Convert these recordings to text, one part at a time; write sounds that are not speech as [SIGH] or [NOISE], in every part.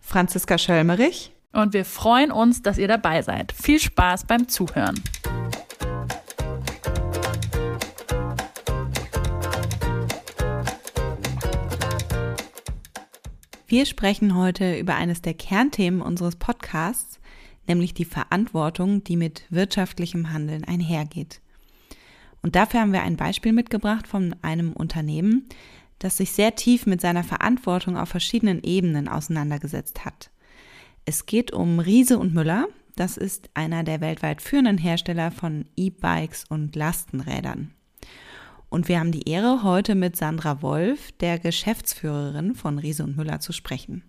Franziska Schölmerich. Und wir freuen uns, dass ihr dabei seid. Viel Spaß beim Zuhören. Wir sprechen heute über eines der Kernthemen unseres Podcasts, nämlich die Verantwortung, die mit wirtschaftlichem Handeln einhergeht. Und dafür haben wir ein Beispiel mitgebracht von einem Unternehmen, das sich sehr tief mit seiner Verantwortung auf verschiedenen Ebenen auseinandergesetzt hat. Es geht um Riese und Müller. Das ist einer der weltweit führenden Hersteller von E-Bikes und Lastenrädern. Und wir haben die Ehre, heute mit Sandra Wolf, der Geschäftsführerin von Riese und Müller, zu sprechen.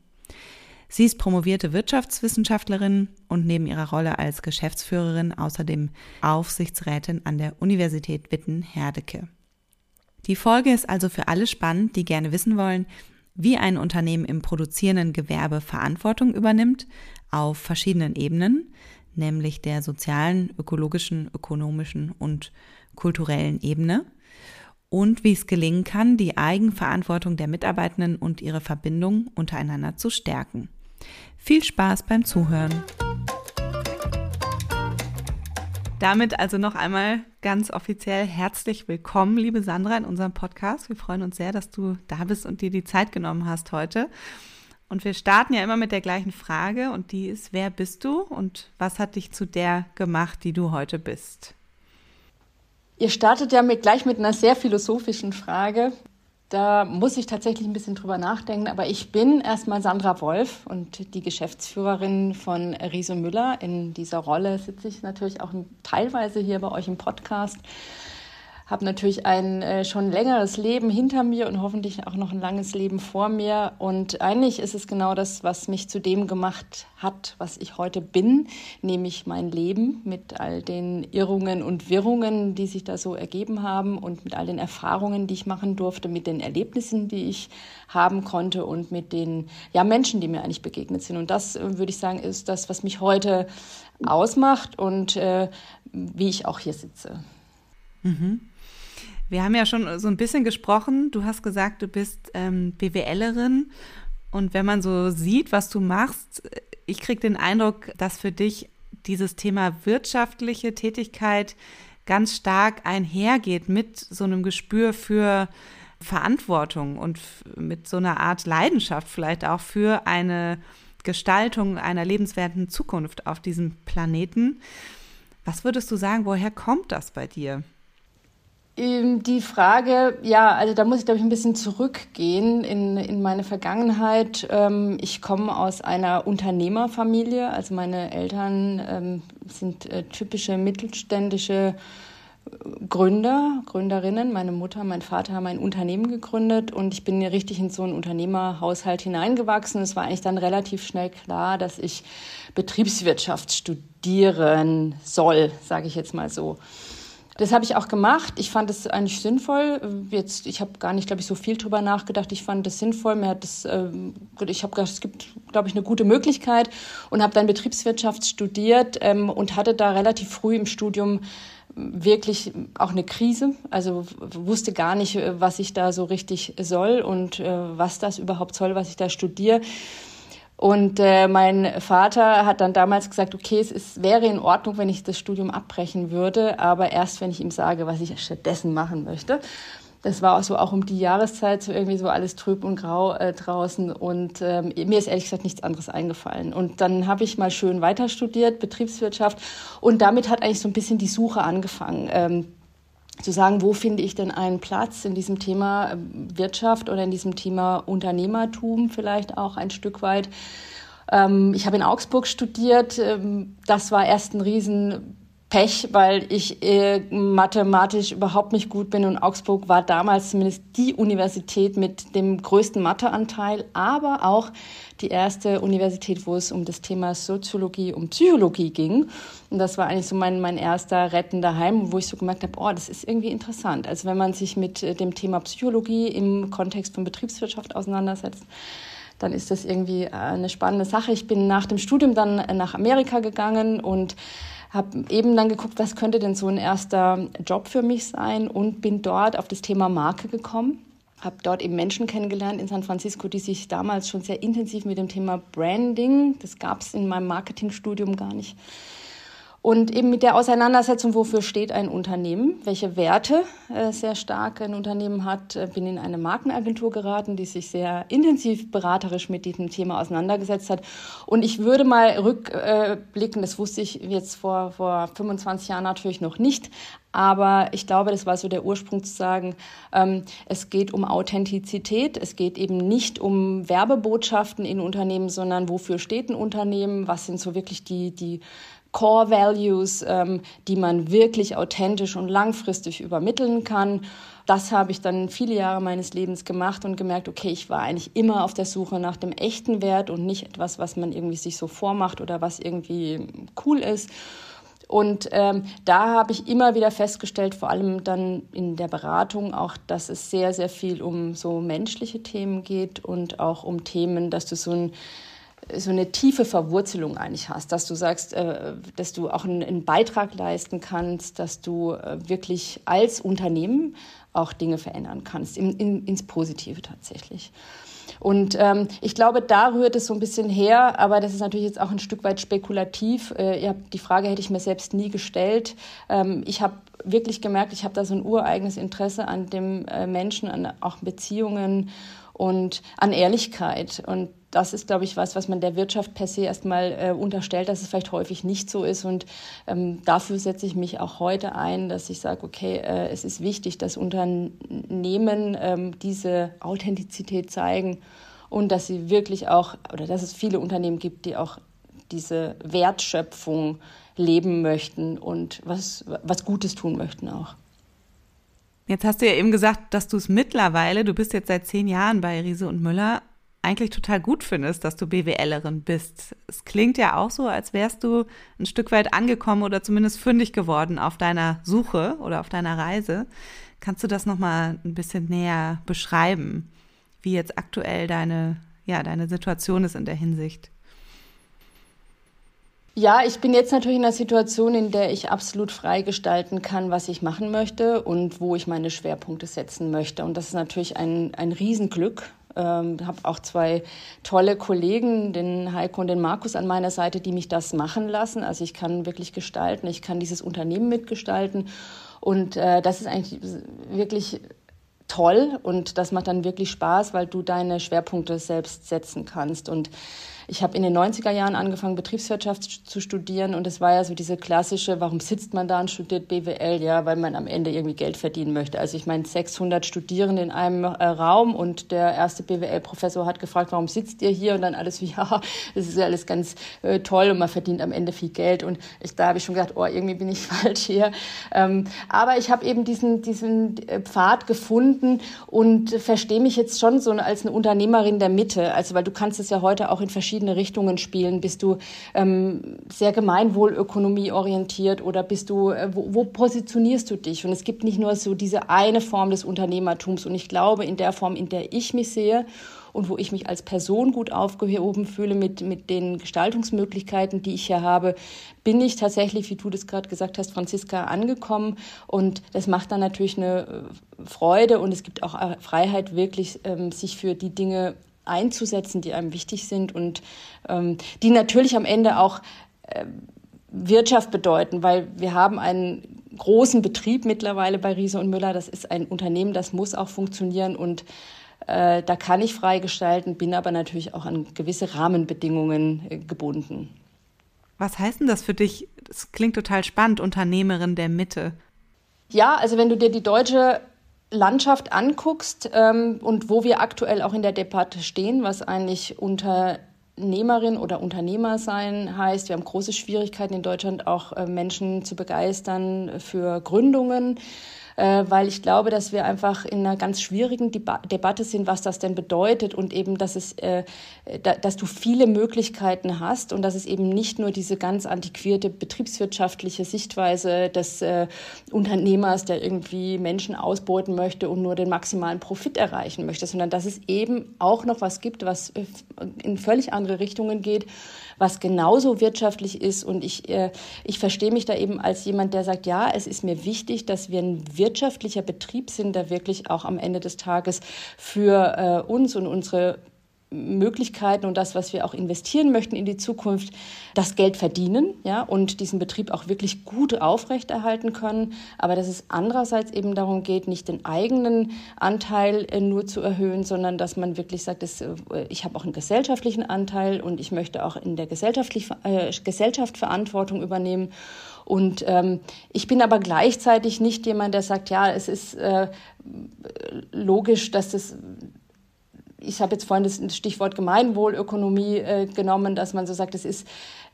Sie ist promovierte Wirtschaftswissenschaftlerin und neben ihrer Rolle als Geschäftsführerin außerdem Aufsichtsrätin an der Universität Witten-Herdecke. Die Folge ist also für alle spannend, die gerne wissen wollen, wie ein Unternehmen im produzierenden Gewerbe Verantwortung übernimmt auf verschiedenen Ebenen, nämlich der sozialen, ökologischen, ökonomischen und kulturellen Ebene und wie es gelingen kann, die Eigenverantwortung der Mitarbeitenden und ihre Verbindung untereinander zu stärken. Viel Spaß beim Zuhören. Damit also noch einmal ganz offiziell herzlich willkommen, liebe Sandra, in unserem Podcast. Wir freuen uns sehr, dass du da bist und dir die Zeit genommen hast heute. Und wir starten ja immer mit der gleichen Frage und die ist, wer bist du und was hat dich zu der gemacht, die du heute bist? Ihr startet ja mit, gleich mit einer sehr philosophischen Frage. Da muss ich tatsächlich ein bisschen drüber nachdenken. Aber ich bin erstmal Sandra Wolf und die Geschäftsführerin von Riese Müller. In dieser Rolle sitze ich natürlich auch teilweise hier bei euch im Podcast habe natürlich ein äh, schon längeres Leben hinter mir und hoffentlich auch noch ein langes Leben vor mir. Und eigentlich ist es genau das, was mich zu dem gemacht hat, was ich heute bin, nämlich mein Leben mit all den Irrungen und Wirrungen, die sich da so ergeben haben und mit all den Erfahrungen, die ich machen durfte, mit den Erlebnissen, die ich haben konnte und mit den ja, Menschen, die mir eigentlich begegnet sind. Und das, äh, würde ich sagen, ist das, was mich heute ausmacht und äh, wie ich auch hier sitze. Mhm. Wir haben ja schon so ein bisschen gesprochen. Du hast gesagt, du bist ähm, BWLerin. Und wenn man so sieht, was du machst, ich kriege den Eindruck, dass für dich dieses Thema wirtschaftliche Tätigkeit ganz stark einhergeht mit so einem Gespür für Verantwortung und mit so einer Art Leidenschaft vielleicht auch für eine Gestaltung einer lebenswerten Zukunft auf diesem Planeten. Was würdest du sagen, woher kommt das bei dir? Ähm, die Frage, ja, also da muss ich, glaube ich, ein bisschen zurückgehen in, in meine Vergangenheit. Ähm, ich komme aus einer Unternehmerfamilie. Also meine Eltern ähm, sind äh, typische mittelständische Gründer, Gründerinnen. Meine Mutter, mein Vater haben ein Unternehmen gegründet und ich bin richtig in so einen Unternehmerhaushalt hineingewachsen. Es war eigentlich dann relativ schnell klar, dass ich Betriebswirtschaft studieren soll, sage ich jetzt mal so. Das habe ich auch gemacht. Ich fand es eigentlich sinnvoll. Jetzt, ich habe gar nicht, glaube ich, so viel drüber nachgedacht. Ich fand es sinnvoll. Mir hat das, äh, ich habe gedacht, es gibt, glaube ich, eine gute Möglichkeit und habe dann Betriebswirtschaft studiert ähm, und hatte da relativ früh im Studium wirklich auch eine Krise. Also wusste gar nicht, was ich da so richtig soll und äh, was das überhaupt soll, was ich da studiere. Und äh, mein Vater hat dann damals gesagt, okay, es ist, wäre in Ordnung, wenn ich das Studium abbrechen würde, aber erst, wenn ich ihm sage, was ich stattdessen machen möchte. Das war auch so auch um die Jahreszeit so irgendwie so alles trüb und grau äh, draußen und ähm, mir ist ehrlich gesagt nichts anderes eingefallen. Und dann habe ich mal schön weiter studiert, Betriebswirtschaft und damit hat eigentlich so ein bisschen die Suche angefangen. Ähm, zu sagen, wo finde ich denn einen Platz in diesem Thema ähm, Wirtschaft oder in diesem Thema Unternehmertum vielleicht auch ein Stück weit. Ähm, ich habe in Augsburg studiert. Ähm, das war erst ein riesen Pech, weil ich äh, mathematisch überhaupt nicht gut bin und Augsburg war damals zumindest die Universität mit dem größten Matheanteil, aber auch die erste Universität, wo es um das Thema Soziologie und Psychologie ging. Und das war eigentlich so mein, mein erster rettender Heim, wo ich so gemerkt habe, oh, das ist irgendwie interessant. Also wenn man sich mit äh, dem Thema Psychologie im Kontext von Betriebswirtschaft auseinandersetzt, dann ist das irgendwie äh, eine spannende Sache. Ich bin nach dem Studium dann nach Amerika gegangen und habe eben dann geguckt, was könnte denn so ein erster Job für mich sein und bin dort auf das Thema Marke gekommen. Habe dort eben Menschen kennengelernt in San Francisco, die sich damals schon sehr intensiv mit dem Thema Branding, das gab es in meinem Marketingstudium gar nicht, und eben mit der Auseinandersetzung, wofür steht ein Unternehmen, welche Werte äh, sehr stark ein Unternehmen hat, äh, bin in eine Markenagentur geraten, die sich sehr intensiv beraterisch mit diesem Thema auseinandergesetzt hat. Und ich würde mal rückblicken, das wusste ich jetzt vor, vor 25 Jahren natürlich noch nicht, aber ich glaube, das war so der Ursprung zu sagen, ähm, es geht um Authentizität, es geht eben nicht um Werbebotschaften in Unternehmen, sondern wofür steht ein Unternehmen, was sind so wirklich die, die Core Values, ähm, die man wirklich authentisch und langfristig übermitteln kann. Das habe ich dann viele Jahre meines Lebens gemacht und gemerkt, okay, ich war eigentlich immer auf der Suche nach dem echten Wert und nicht etwas, was man irgendwie sich so vormacht oder was irgendwie cool ist. Und ähm, da habe ich immer wieder festgestellt, vor allem dann in der Beratung auch, dass es sehr, sehr viel um so menschliche Themen geht und auch um Themen, dass du so ein so eine tiefe Verwurzelung eigentlich hast, dass du sagst, äh, dass du auch einen, Beitrag leisten kannst, dass du äh, wirklich als Unternehmen auch Dinge verändern kannst, in, in, ins Positive tatsächlich. Und ähm, ich glaube, da rührt es so ein bisschen her, aber das ist natürlich jetzt auch ein Stück weit spekulativ. Äh, die Frage hätte ich mir selbst nie gestellt. Ähm, ich habe wirklich gemerkt, ich habe da so ein ureigenes Interesse an dem äh, Menschen, an auch Beziehungen und an Ehrlichkeit. Und das ist, glaube ich, was, was man der Wirtschaft per se erstmal äh, unterstellt, dass es vielleicht häufig nicht so ist. Und ähm, dafür setze ich mich auch heute ein, dass ich sage, okay, äh, es ist wichtig, dass Unternehmen ähm, diese Authentizität zeigen und dass sie wirklich auch, oder dass es viele Unternehmen gibt, die auch diese Wertschöpfung leben möchten und was, was Gutes tun möchten auch. Jetzt hast du ja eben gesagt, dass du es mittlerweile, du bist jetzt seit zehn Jahren bei Riese und Müller, eigentlich total gut findest, dass du BWLerin bist. Es klingt ja auch so, als wärst du ein Stück weit angekommen oder zumindest fündig geworden auf deiner Suche oder auf deiner Reise. Kannst du das nochmal ein bisschen näher beschreiben, wie jetzt aktuell deine, ja, deine Situation ist in der Hinsicht? Ja, ich bin jetzt natürlich in einer Situation, in der ich absolut frei gestalten kann, was ich machen möchte und wo ich meine Schwerpunkte setzen möchte. Und das ist natürlich ein, ein Riesenglück, ähm, habe auch zwei tolle Kollegen, den Heiko und den Markus an meiner Seite, die mich das machen lassen. Also ich kann wirklich gestalten, ich kann dieses Unternehmen mitgestalten und äh, das ist eigentlich wirklich toll und das macht dann wirklich Spaß, weil du deine Schwerpunkte selbst setzen kannst und ich habe in den 90er Jahren angefangen, Betriebswirtschaft zu studieren und es war ja so diese klassische, warum sitzt man da und studiert BWL? Ja, weil man am Ende irgendwie Geld verdienen möchte. Also ich meine, 600 Studierende in einem äh, Raum und der erste BWL-Professor hat gefragt, warum sitzt ihr hier? Und dann alles wie, [LAUGHS] ja, das ist ja alles ganz äh, toll und man verdient am Ende viel Geld. Und ich, da habe ich schon gedacht, oh, irgendwie bin ich [LAUGHS] falsch hier. Ähm, aber ich habe eben diesen, diesen äh, Pfad gefunden und verstehe mich jetzt schon so als eine Unternehmerin der Mitte. Also weil du kannst es ja heute auch in verschiedenen verschiedene Richtungen spielen? Bist du ähm, sehr gemeinwohlökonomie orientiert oder bist du, äh, wo, wo positionierst du dich? Und es gibt nicht nur so diese eine Form des Unternehmertums. Und ich glaube, in der Form, in der ich mich sehe und wo ich mich als Person gut aufgehoben fühle mit, mit den Gestaltungsmöglichkeiten, die ich hier habe, bin ich tatsächlich, wie du das gerade gesagt hast, Franziska, angekommen. Und das macht dann natürlich eine äh, Freude und es gibt auch äh, Freiheit, wirklich ähm, sich für die Dinge einzusetzen, die einem wichtig sind und ähm, die natürlich am Ende auch äh, Wirtschaft bedeuten, weil wir haben einen großen Betrieb mittlerweile bei Riese und Müller. Das ist ein Unternehmen, das muss auch funktionieren und äh, da kann ich frei gestalten, bin aber natürlich auch an gewisse Rahmenbedingungen äh, gebunden. Was heißt denn das für dich? Das klingt total spannend, Unternehmerin der Mitte. Ja, also wenn du dir die deutsche Landschaft anguckst ähm, und wo wir aktuell auch in der Debatte stehen, was eigentlich Unternehmer Unternehmerin oder Unternehmer sein heißt, wir haben große Schwierigkeiten in Deutschland auch äh, Menschen zu begeistern für Gründungen äh, weil ich glaube, dass wir einfach in einer ganz schwierigen Deba Debatte sind, was das denn bedeutet und eben, dass es, äh, da, dass du viele Möglichkeiten hast und dass es eben nicht nur diese ganz antiquierte betriebswirtschaftliche Sichtweise des äh, Unternehmers, der irgendwie Menschen ausbeuten möchte und nur den maximalen Profit erreichen möchte, sondern dass es eben auch noch was gibt, was in völlig andere Richtungen geht was genauso wirtschaftlich ist. Und ich, äh, ich verstehe mich da eben als jemand, der sagt, ja, es ist mir wichtig, dass wir ein wirtschaftlicher Betrieb sind, der wirklich auch am Ende des Tages für äh, uns und unsere Möglichkeiten und das, was wir auch investieren möchten in die Zukunft, das Geld verdienen, ja, und diesen Betrieb auch wirklich gut aufrechterhalten können. Aber dass es andererseits eben darum geht, nicht den eigenen Anteil äh, nur zu erhöhen, sondern dass man wirklich sagt, dass, äh, ich habe auch einen gesellschaftlichen Anteil und ich möchte auch in der gesellschaftlich, äh, Gesellschaft Verantwortung übernehmen. Und ähm, ich bin aber gleichzeitig nicht jemand, der sagt, ja, es ist äh, logisch, dass das ich habe jetzt vorhin das Stichwort Gemeinwohlökonomie äh, genommen, dass man so sagt, es ist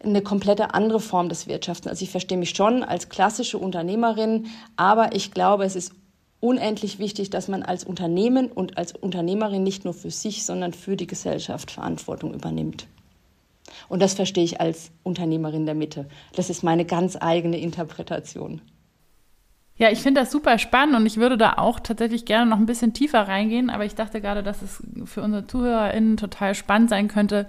eine komplette andere Form des Wirtschaften. Also ich verstehe mich schon als klassische Unternehmerin, aber ich glaube, es ist unendlich wichtig, dass man als Unternehmen und als Unternehmerin nicht nur für sich, sondern für die Gesellschaft Verantwortung übernimmt. Und das verstehe ich als Unternehmerin der Mitte. Das ist meine ganz eigene Interpretation. Ja, ich finde das super spannend und ich würde da auch tatsächlich gerne noch ein bisschen tiefer reingehen, aber ich dachte gerade, dass es für unsere ZuhörerInnen total spannend sein könnte,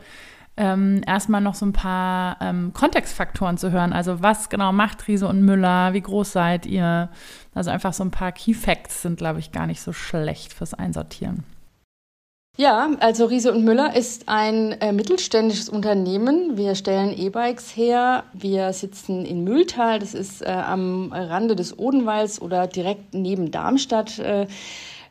ähm, erstmal noch so ein paar ähm, Kontextfaktoren zu hören. Also was genau macht Riese und Müller? Wie groß seid ihr? Also einfach so ein paar Key Facts sind, glaube ich, gar nicht so schlecht fürs Einsortieren. Ja, also Riese und Müller ist ein äh, mittelständisches Unternehmen. Wir stellen E-Bikes her. Wir sitzen in Mühltal, das ist äh, am Rande des Odenwalds oder direkt neben Darmstadt. Äh,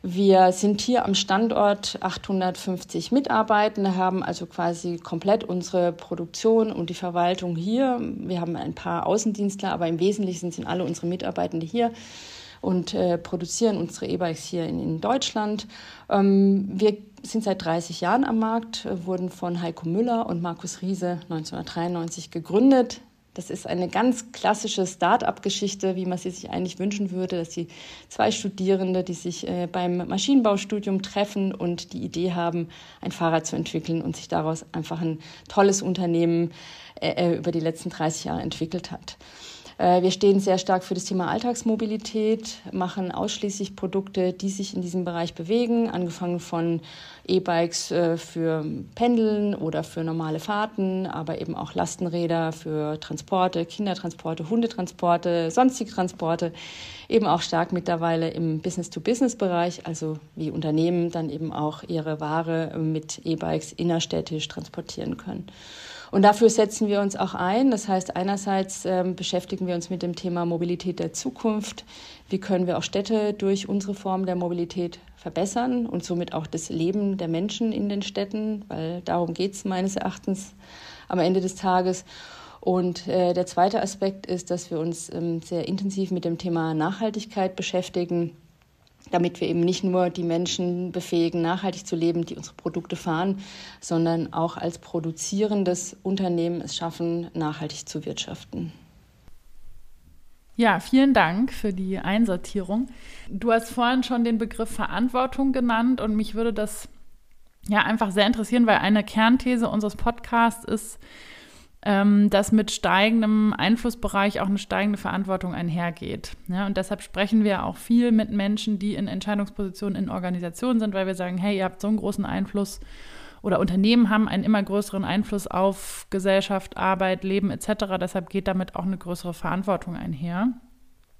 wir sind hier am Standort 850 Mitarbeitende, haben also quasi komplett unsere Produktion und die Verwaltung hier. Wir haben ein paar Außendienstler, aber im Wesentlichen sind alle unsere Mitarbeitende hier und äh, produzieren unsere E-Bikes hier in, in Deutschland. Ähm, wir sind seit 30 Jahren am Markt, äh, wurden von Heiko Müller und Markus Riese 1993 gegründet. Das ist eine ganz klassische Start-up-Geschichte, wie man sie sich eigentlich wünschen würde, dass die zwei Studierende, die sich äh, beim Maschinenbaustudium treffen und die Idee haben, ein Fahrrad zu entwickeln und sich daraus einfach ein tolles Unternehmen äh, über die letzten 30 Jahre entwickelt hat. Äh, wir stehen sehr stark für das Thema Alltagsmobilität, machen ausschließlich Produkte, die sich in diesem Bereich bewegen, angefangen von E-Bikes äh, für Pendeln oder für normale Fahrten, aber eben auch Lastenräder für Transporte, Kindertransporte, Hundetransporte, sonstige Transporte, eben auch stark mittlerweile im Business-to-Business-Bereich, also wie Unternehmen dann eben auch ihre Ware mit E-Bikes innerstädtisch transportieren können. Und dafür setzen wir uns auch ein. Das heißt, einerseits ähm, beschäftigen wir uns mit dem Thema Mobilität der Zukunft. Wie können wir auch Städte durch unsere Form der Mobilität verbessern und somit auch das Leben der Menschen in den Städten, weil darum geht es meines Erachtens am Ende des Tages. Und äh, der zweite Aspekt ist, dass wir uns ähm, sehr intensiv mit dem Thema Nachhaltigkeit beschäftigen damit wir eben nicht nur die Menschen befähigen, nachhaltig zu leben, die unsere Produkte fahren, sondern auch als produzierendes Unternehmen es schaffen, nachhaltig zu wirtschaften. Ja, vielen Dank für die Einsortierung. Du hast vorhin schon den Begriff Verantwortung genannt und mich würde das ja einfach sehr interessieren, weil eine Kernthese unseres Podcasts ist, ähm, dass mit steigendem Einflussbereich auch eine steigende Verantwortung einhergeht. Ja, und deshalb sprechen wir auch viel mit Menschen, die in Entscheidungspositionen in Organisationen sind, weil wir sagen, hey, ihr habt so einen großen Einfluss oder Unternehmen haben einen immer größeren Einfluss auf Gesellschaft, Arbeit, Leben etc. Deshalb geht damit auch eine größere Verantwortung einher.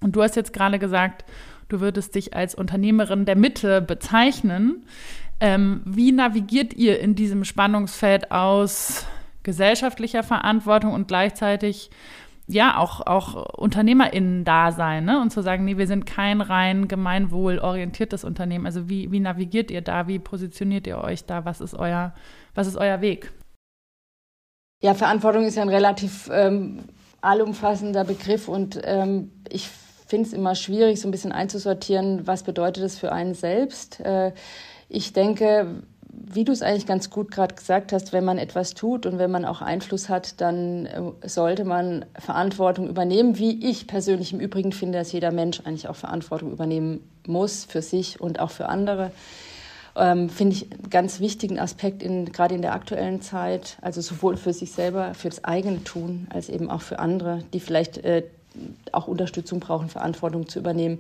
Und du hast jetzt gerade gesagt, du würdest dich als Unternehmerin der Mitte bezeichnen. Ähm, wie navigiert ihr in diesem Spannungsfeld aus gesellschaftlicher Verantwortung und gleichzeitig ja auch, auch UnternehmerInnen da sein ne? und zu sagen, nee, wir sind kein rein gemeinwohlorientiertes Unternehmen. Also wie, wie navigiert ihr da? Wie positioniert ihr euch da? Was ist euer, was ist euer Weg? Ja, Verantwortung ist ja ein relativ ähm, allumfassender Begriff und ähm, ich finde es immer schwierig, so ein bisschen einzusortieren, was bedeutet das für einen selbst. Äh, ich denke, wie du es eigentlich ganz gut gerade gesagt hast, wenn man etwas tut und wenn man auch Einfluss hat, dann äh, sollte man Verantwortung übernehmen, wie ich persönlich im Übrigen finde, dass jeder Mensch eigentlich auch Verantwortung übernehmen muss für sich und auch für andere. Ähm, finde ich einen ganz wichtigen Aspekt in, gerade in der aktuellen Zeit, also sowohl für sich selber, für das eigene Tun, als eben auch für andere, die vielleicht äh, auch Unterstützung brauchen, Verantwortung zu übernehmen.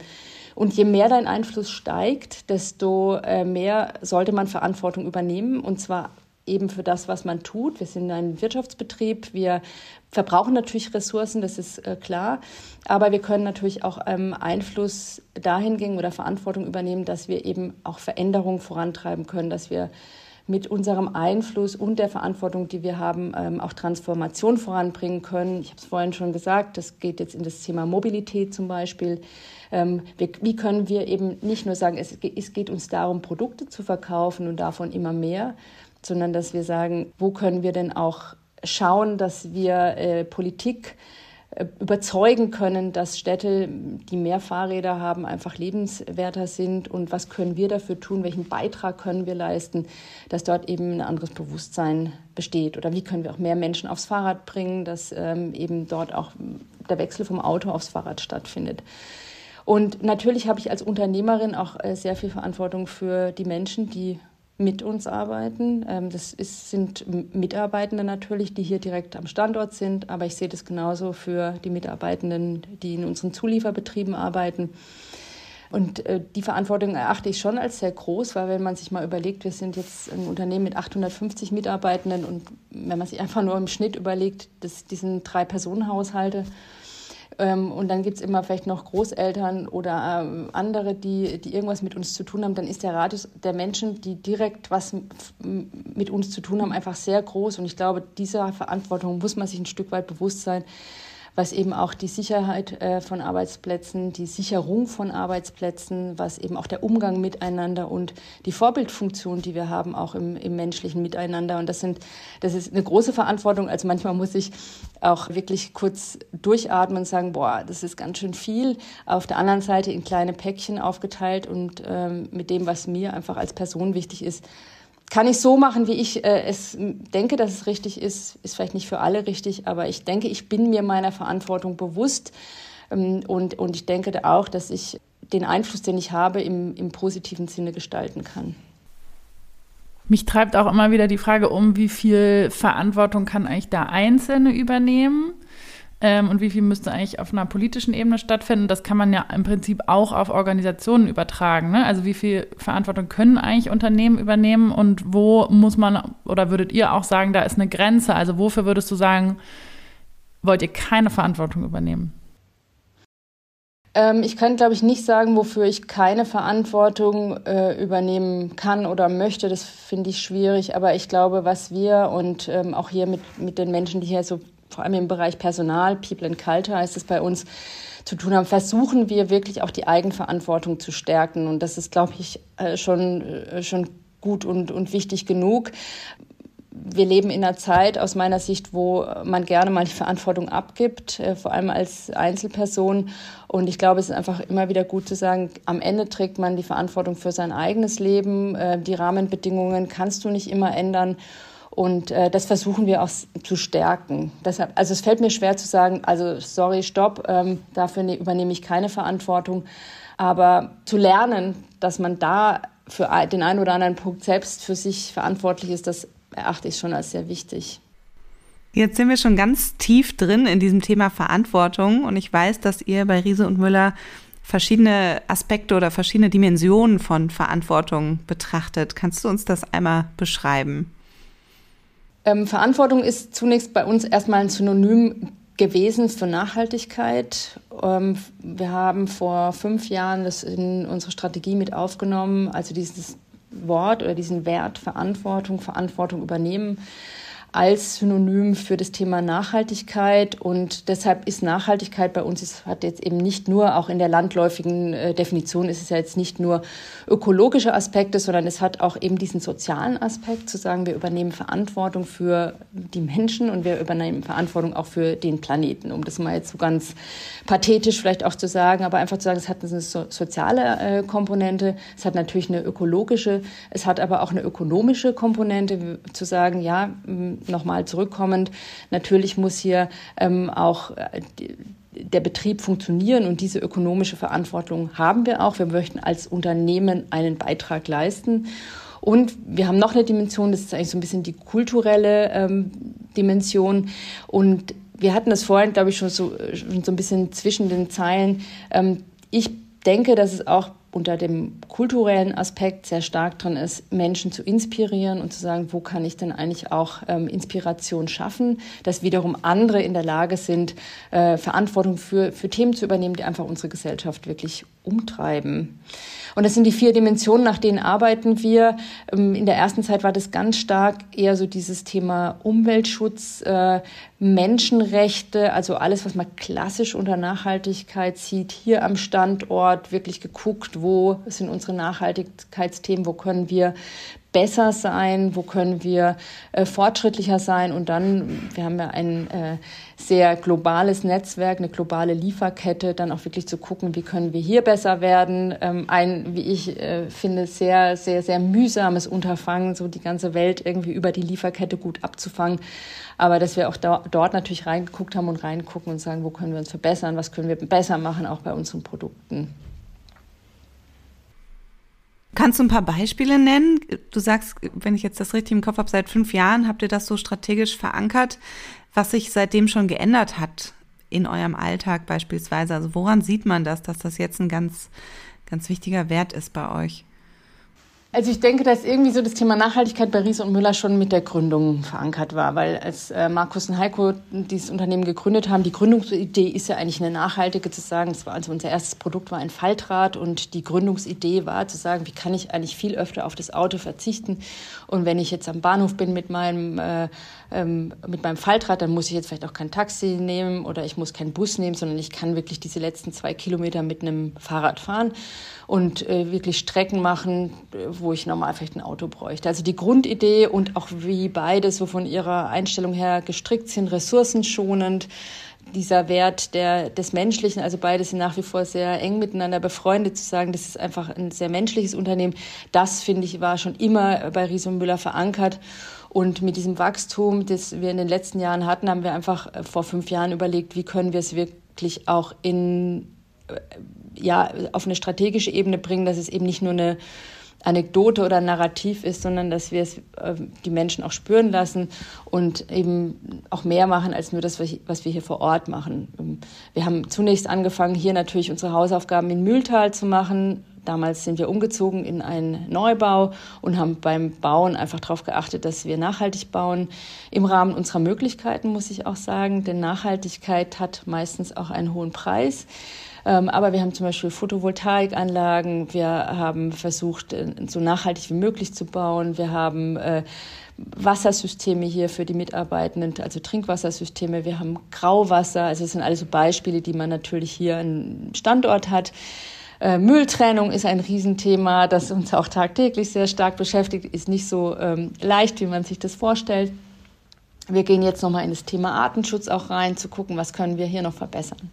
Und je mehr dein Einfluss steigt, desto äh, mehr sollte man Verantwortung übernehmen. Und zwar eben für das, was man tut. Wir sind ein Wirtschaftsbetrieb. Wir verbrauchen natürlich Ressourcen, das ist äh, klar. Aber wir können natürlich auch ähm, Einfluss dahingehend oder Verantwortung übernehmen, dass wir eben auch Veränderungen vorantreiben können, dass wir mit unserem Einfluss und der Verantwortung, die wir haben, ähm, auch Transformation voranbringen können. Ich habe es vorhin schon gesagt, das geht jetzt in das Thema Mobilität zum Beispiel. Ähm, wie können wir eben nicht nur sagen, es, geht uns darum, Produkte zu verkaufen und davon immer mehr, sondern dass wir sagen, wo können wir denn auch schauen, dass wir äh, Politik äh, überzeugen können, dass Städte, die mehr Fahrräder haben, einfach lebenswerter sind und was können wir dafür tun, welchen Beitrag können wir leisten, dass dort eben ein anderes Bewusstsein besteht oder wie können wir auch mehr Menschen aufs Fahrrad bringen, dass ähm, eben dort auch der Wechsel vom Auto aufs Fahrrad stattfindet. Und natürlich habe ich als Unternehmerin auch äh, sehr viel Verantwortung für die Menschen, die mit uns arbeiten. Ähm, das ist, sind Mitarbeitende natürlich, die hier direkt am Standort sind, aber ich sehe das genauso für die Mitarbeitenden, die in unseren Zulieferbetrieben arbeiten. Und äh, die Verantwortung erachte ich schon als sehr groß, weil wenn man sich mal überlegt, wir sind jetzt ein Unternehmen mit 850 Mitarbeitenden und wenn man sich einfach nur im Schnitt überlegt, dass diesen drei Personenhaushalte ähm, und dann gibt es immer vielleicht noch Großeltern oder ähm, andere, die, die irgendwas mit uns zu tun haben, dann ist der Radius der Menschen, die direkt was mit uns zu tun haben, einfach sehr groß. Und ich glaube, dieser Verantwortung muss man sich ein Stück weit bewusst sein, was eben auch die Sicherheit äh, von Arbeitsplätzen, die Sicherung von Arbeitsplätzen, was eben auch der Umgang miteinander und die Vorbildfunktion, die wir haben, auch im, im menschlichen Miteinander. Und das sind, das ist eine große Verantwortung. Also manchmal muss ich auch wirklich kurz durchatmen und sagen, boah, das ist ganz schön viel. Auf der anderen Seite in kleine Päckchen aufgeteilt und ähm, mit dem, was mir einfach als Person wichtig ist, kann ich so machen, wie ich äh, es denke, dass es richtig ist. Ist vielleicht nicht für alle richtig, aber ich denke, ich bin mir meiner Verantwortung bewusst. Ähm, und, und ich denke auch, dass ich den Einfluss, den ich habe, im, im positiven Sinne gestalten kann. Mich treibt auch immer wieder die Frage um, wie viel Verantwortung kann eigentlich der Einzelne übernehmen? Ähm, und wie viel müsste eigentlich auf einer politischen Ebene stattfinden. Das kann man ja im Prinzip auch auf Organisationen übertragen. Ne? Also wie viel Verantwortung können eigentlich Unternehmen übernehmen und wo muss man oder würdet ihr auch sagen, da ist eine Grenze? Also wofür würdest du sagen, wollt ihr keine Verantwortung übernehmen? Ähm, ich kann, glaube ich, nicht sagen, wofür ich keine Verantwortung äh, übernehmen kann oder möchte. Das finde ich schwierig. Aber ich glaube, was wir und ähm, auch hier mit, mit den Menschen, die hier so vor allem im Bereich Personal, People and Culture heißt es bei uns, zu tun haben, versuchen wir wirklich auch die Eigenverantwortung zu stärken. Und das ist, glaube ich, äh, schon, äh, schon gut und, und wichtig genug. Wir leben in einer Zeit aus meiner Sicht, wo man gerne mal die Verantwortung abgibt, äh, vor allem als Einzelperson. Und ich glaube, es ist einfach immer wieder gut zu sagen, am Ende trägt man die Verantwortung für sein eigenes Leben. Die Rahmenbedingungen kannst du nicht immer ändern. Und äh, das versuchen wir auch zu stärken. Deshalb, also es fällt mir schwer zu sagen, also sorry, stopp, ähm, dafür ne, übernehme ich keine Verantwortung. Aber zu lernen, dass man da für den einen oder anderen Punkt selbst für sich verantwortlich ist, das erachte ich schon als sehr wichtig. Jetzt sind wir schon ganz tief drin in diesem Thema Verantwortung und ich weiß, dass ihr bei Riese und Müller verschiedene Aspekte oder verschiedene Dimensionen von Verantwortung betrachtet. Kannst du uns das einmal beschreiben? Ähm, Verantwortung ist zunächst bei uns erstmal ein Synonym gewesen für Nachhaltigkeit. Ähm, wir haben vor fünf Jahren das in unsere Strategie mit aufgenommen, also dieses Wort oder diesen Wert Verantwortung, Verantwortung übernehmen. Als Synonym für das Thema Nachhaltigkeit. Und deshalb ist Nachhaltigkeit bei uns, es hat jetzt eben nicht nur, auch in der landläufigen äh, Definition ist es ja jetzt nicht nur ökologische Aspekte, sondern es hat auch eben diesen sozialen Aspekt, zu sagen, wir übernehmen Verantwortung für die Menschen und wir übernehmen Verantwortung auch für den Planeten, um das mal jetzt so ganz pathetisch vielleicht auch zu sagen, aber einfach zu sagen, es hat eine so soziale äh, Komponente, es hat natürlich eine ökologische, es hat aber auch eine ökonomische Komponente, zu sagen, ja, nochmal zurückkommend, natürlich muss hier ähm, auch äh, der Betrieb funktionieren und diese ökonomische Verantwortung haben wir auch. Wir möchten als Unternehmen einen Beitrag leisten. Und wir haben noch eine Dimension, das ist eigentlich so ein bisschen die kulturelle ähm, Dimension. Und wir hatten das vorhin, glaube ich, schon so, schon so ein bisschen zwischen den Zeilen. Ähm, ich denke, dass es auch unter dem kulturellen Aspekt sehr stark drin ist, Menschen zu inspirieren und zu sagen, wo kann ich denn eigentlich auch ähm, Inspiration schaffen, dass wiederum andere in der Lage sind, äh, Verantwortung für, für Themen zu übernehmen, die einfach unsere Gesellschaft wirklich umtreiben. Und das sind die vier Dimensionen, nach denen arbeiten wir. Ähm, in der ersten Zeit war das ganz stark eher so dieses Thema Umweltschutz, äh, Menschenrechte, also alles, was man klassisch unter Nachhaltigkeit sieht, hier am Standort wirklich geguckt, wo sind unsere Nachhaltigkeitsthemen, wo können wir besser sein, wo können wir äh, fortschrittlicher sein und dann, wir haben ja ein äh, sehr globales Netzwerk, eine globale Lieferkette, dann auch wirklich zu gucken, wie können wir hier besser werden. Ähm, ein, wie ich äh, finde, sehr, sehr, sehr mühsames Unterfangen, so die ganze Welt irgendwie über die Lieferkette gut abzufangen. Aber dass wir auch da, dort natürlich reingeguckt haben und reingucken und sagen, wo können wir uns verbessern, was können wir besser machen, auch bei unseren Produkten. Kannst du ein paar Beispiele nennen? Du sagst, wenn ich jetzt das richtig im Kopf habe, seit fünf Jahren habt ihr das so strategisch verankert, was sich seitdem schon geändert hat in eurem Alltag beispielsweise. Also woran sieht man das, dass das jetzt ein ganz, ganz wichtiger Wert ist bei euch? Also ich denke, dass irgendwie so das Thema Nachhaltigkeit bei Ries und Müller schon mit der Gründung verankert war, weil als äh, Markus und Heiko dieses Unternehmen gegründet haben, die Gründungsidee ist ja eigentlich eine nachhaltige zu sagen, es war also unser erstes Produkt war ein Faltrad und die Gründungsidee war zu sagen, wie kann ich eigentlich viel öfter auf das Auto verzichten und wenn ich jetzt am Bahnhof bin mit meinem äh, ähm, mit meinem Faltrad, dann muss ich jetzt vielleicht auch kein Taxi nehmen oder ich muss keinen Bus nehmen, sondern ich kann wirklich diese letzten zwei Kilometer mit einem Fahrrad fahren und äh, wirklich Strecken machen, wo ich normal vielleicht ein Auto bräuchte. Also die Grundidee und auch wie beide so von ihrer Einstellung her gestrickt sind, ressourcenschonend, dieser Wert der, des Menschlichen, also beide sind nach wie vor sehr eng miteinander befreundet, zu sagen, das ist einfach ein sehr menschliches Unternehmen, das finde ich war schon immer bei Riso Müller verankert. Und mit diesem Wachstum, das wir in den letzten Jahren hatten, haben wir einfach äh, vor fünf Jahren überlegt, wie können wir es wirklich auch in, äh, ja, auf eine strategische Ebene bringen, dass es eben nicht nur eine Anekdote oder Narrativ ist, sondern dass wir es äh, die Menschen auch spüren lassen und eben auch mehr machen als nur das, was wir hier vor Ort machen. Ähm, wir haben zunächst angefangen, hier natürlich unsere Hausaufgaben in Mühltal zu machen, Damals sind wir umgezogen in einen Neubau und haben beim Bauen einfach darauf geachtet, dass wir nachhaltig bauen. Im Rahmen unserer Möglichkeiten, muss ich auch sagen, denn Nachhaltigkeit hat meistens auch einen hohen Preis. Ähm, aber wir haben zum Beispiel Photovoltaikanlagen. Wir haben versucht, äh, so nachhaltig wie möglich zu bauen. Wir haben äh, Wassersysteme hier für die Mitarbeitenden, also Trinkwassersysteme. Wir haben Grauwasser. Also das sind alles so Beispiele, die man natürlich hier einen Standort hat. Äh, Mülltrennung ist ein Riesenthema, das uns auch tagtäglich sehr stark beschäftigt, ist nicht so ähm, leicht, wie man sich das vorstellt. Wir gehen jetzt nochmal in das Thema Artenschutz auch rein, zu gucken, was können wir hier noch verbessern.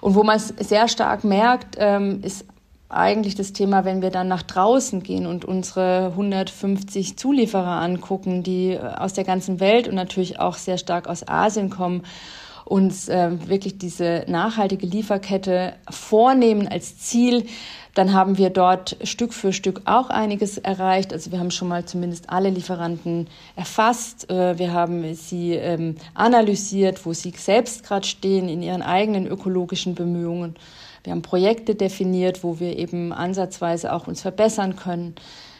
Und wo man es sehr stark merkt, ähm, ist eigentlich das Thema, wenn wir dann nach draußen gehen und unsere 150 Zulieferer angucken, die äh, aus der ganzen Welt und natürlich auch sehr stark aus Asien kommen uns äh, wirklich diese nachhaltige Lieferkette vornehmen als Ziel, dann haben wir dort Stück für Stück auch einiges erreicht. Also wir haben schon mal zumindest alle Lieferanten erfasst. Äh, wir haben sie ähm, analysiert, wo sie selbst gerade stehen in ihren eigenen ökologischen Bemühungen. Wir haben Projekte definiert, wo wir eben ansatzweise auch uns verbessern können.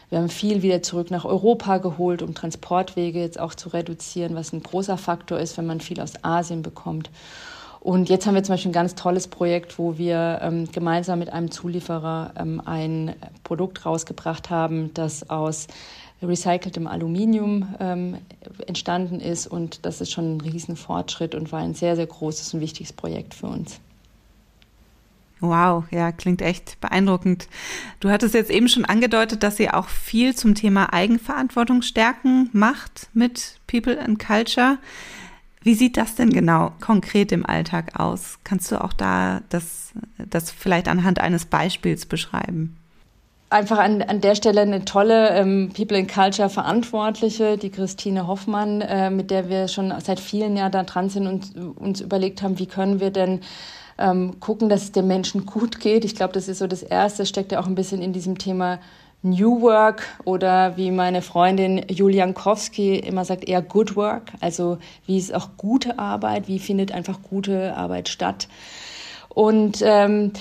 Wir haben viel wieder zurück nach Europa geholt, um Transportwege jetzt auch zu reduzieren, was ein großer Faktor ist, wenn man viel aus Asien bekommt. Und jetzt haben wir zum Beispiel ein ganz tolles Projekt, wo wir ähm, gemeinsam mit einem Zulieferer ähm, ein Produkt rausgebracht haben, das aus recyceltem Aluminium ähm, entstanden ist. Und das ist schon ein Riesenfortschritt und war ein sehr, sehr großes und wichtiges Projekt für uns. Wow, ja, klingt echt beeindruckend. Du hattest jetzt eben schon angedeutet, dass ihr auch viel zum Thema Eigenverantwortung stärken macht mit People and Culture. Wie sieht das denn genau konkret im Alltag aus? Kannst du auch da das, das vielleicht anhand eines Beispiels beschreiben? Einfach an, an der Stelle eine tolle ähm, People in Culture Verantwortliche, die Christine Hoffmann, äh, mit der wir schon seit vielen Jahren da dran sind und uns überlegt haben, wie können wir denn ähm, gucken, dass es den Menschen gut geht. Ich glaube, das ist so das Erste, steckt ja auch ein bisschen in diesem Thema New Work oder wie meine Freundin Juliankowski immer sagt, eher Good Work. Also wie ist auch gute Arbeit, wie findet einfach gute Arbeit statt. Und ähm,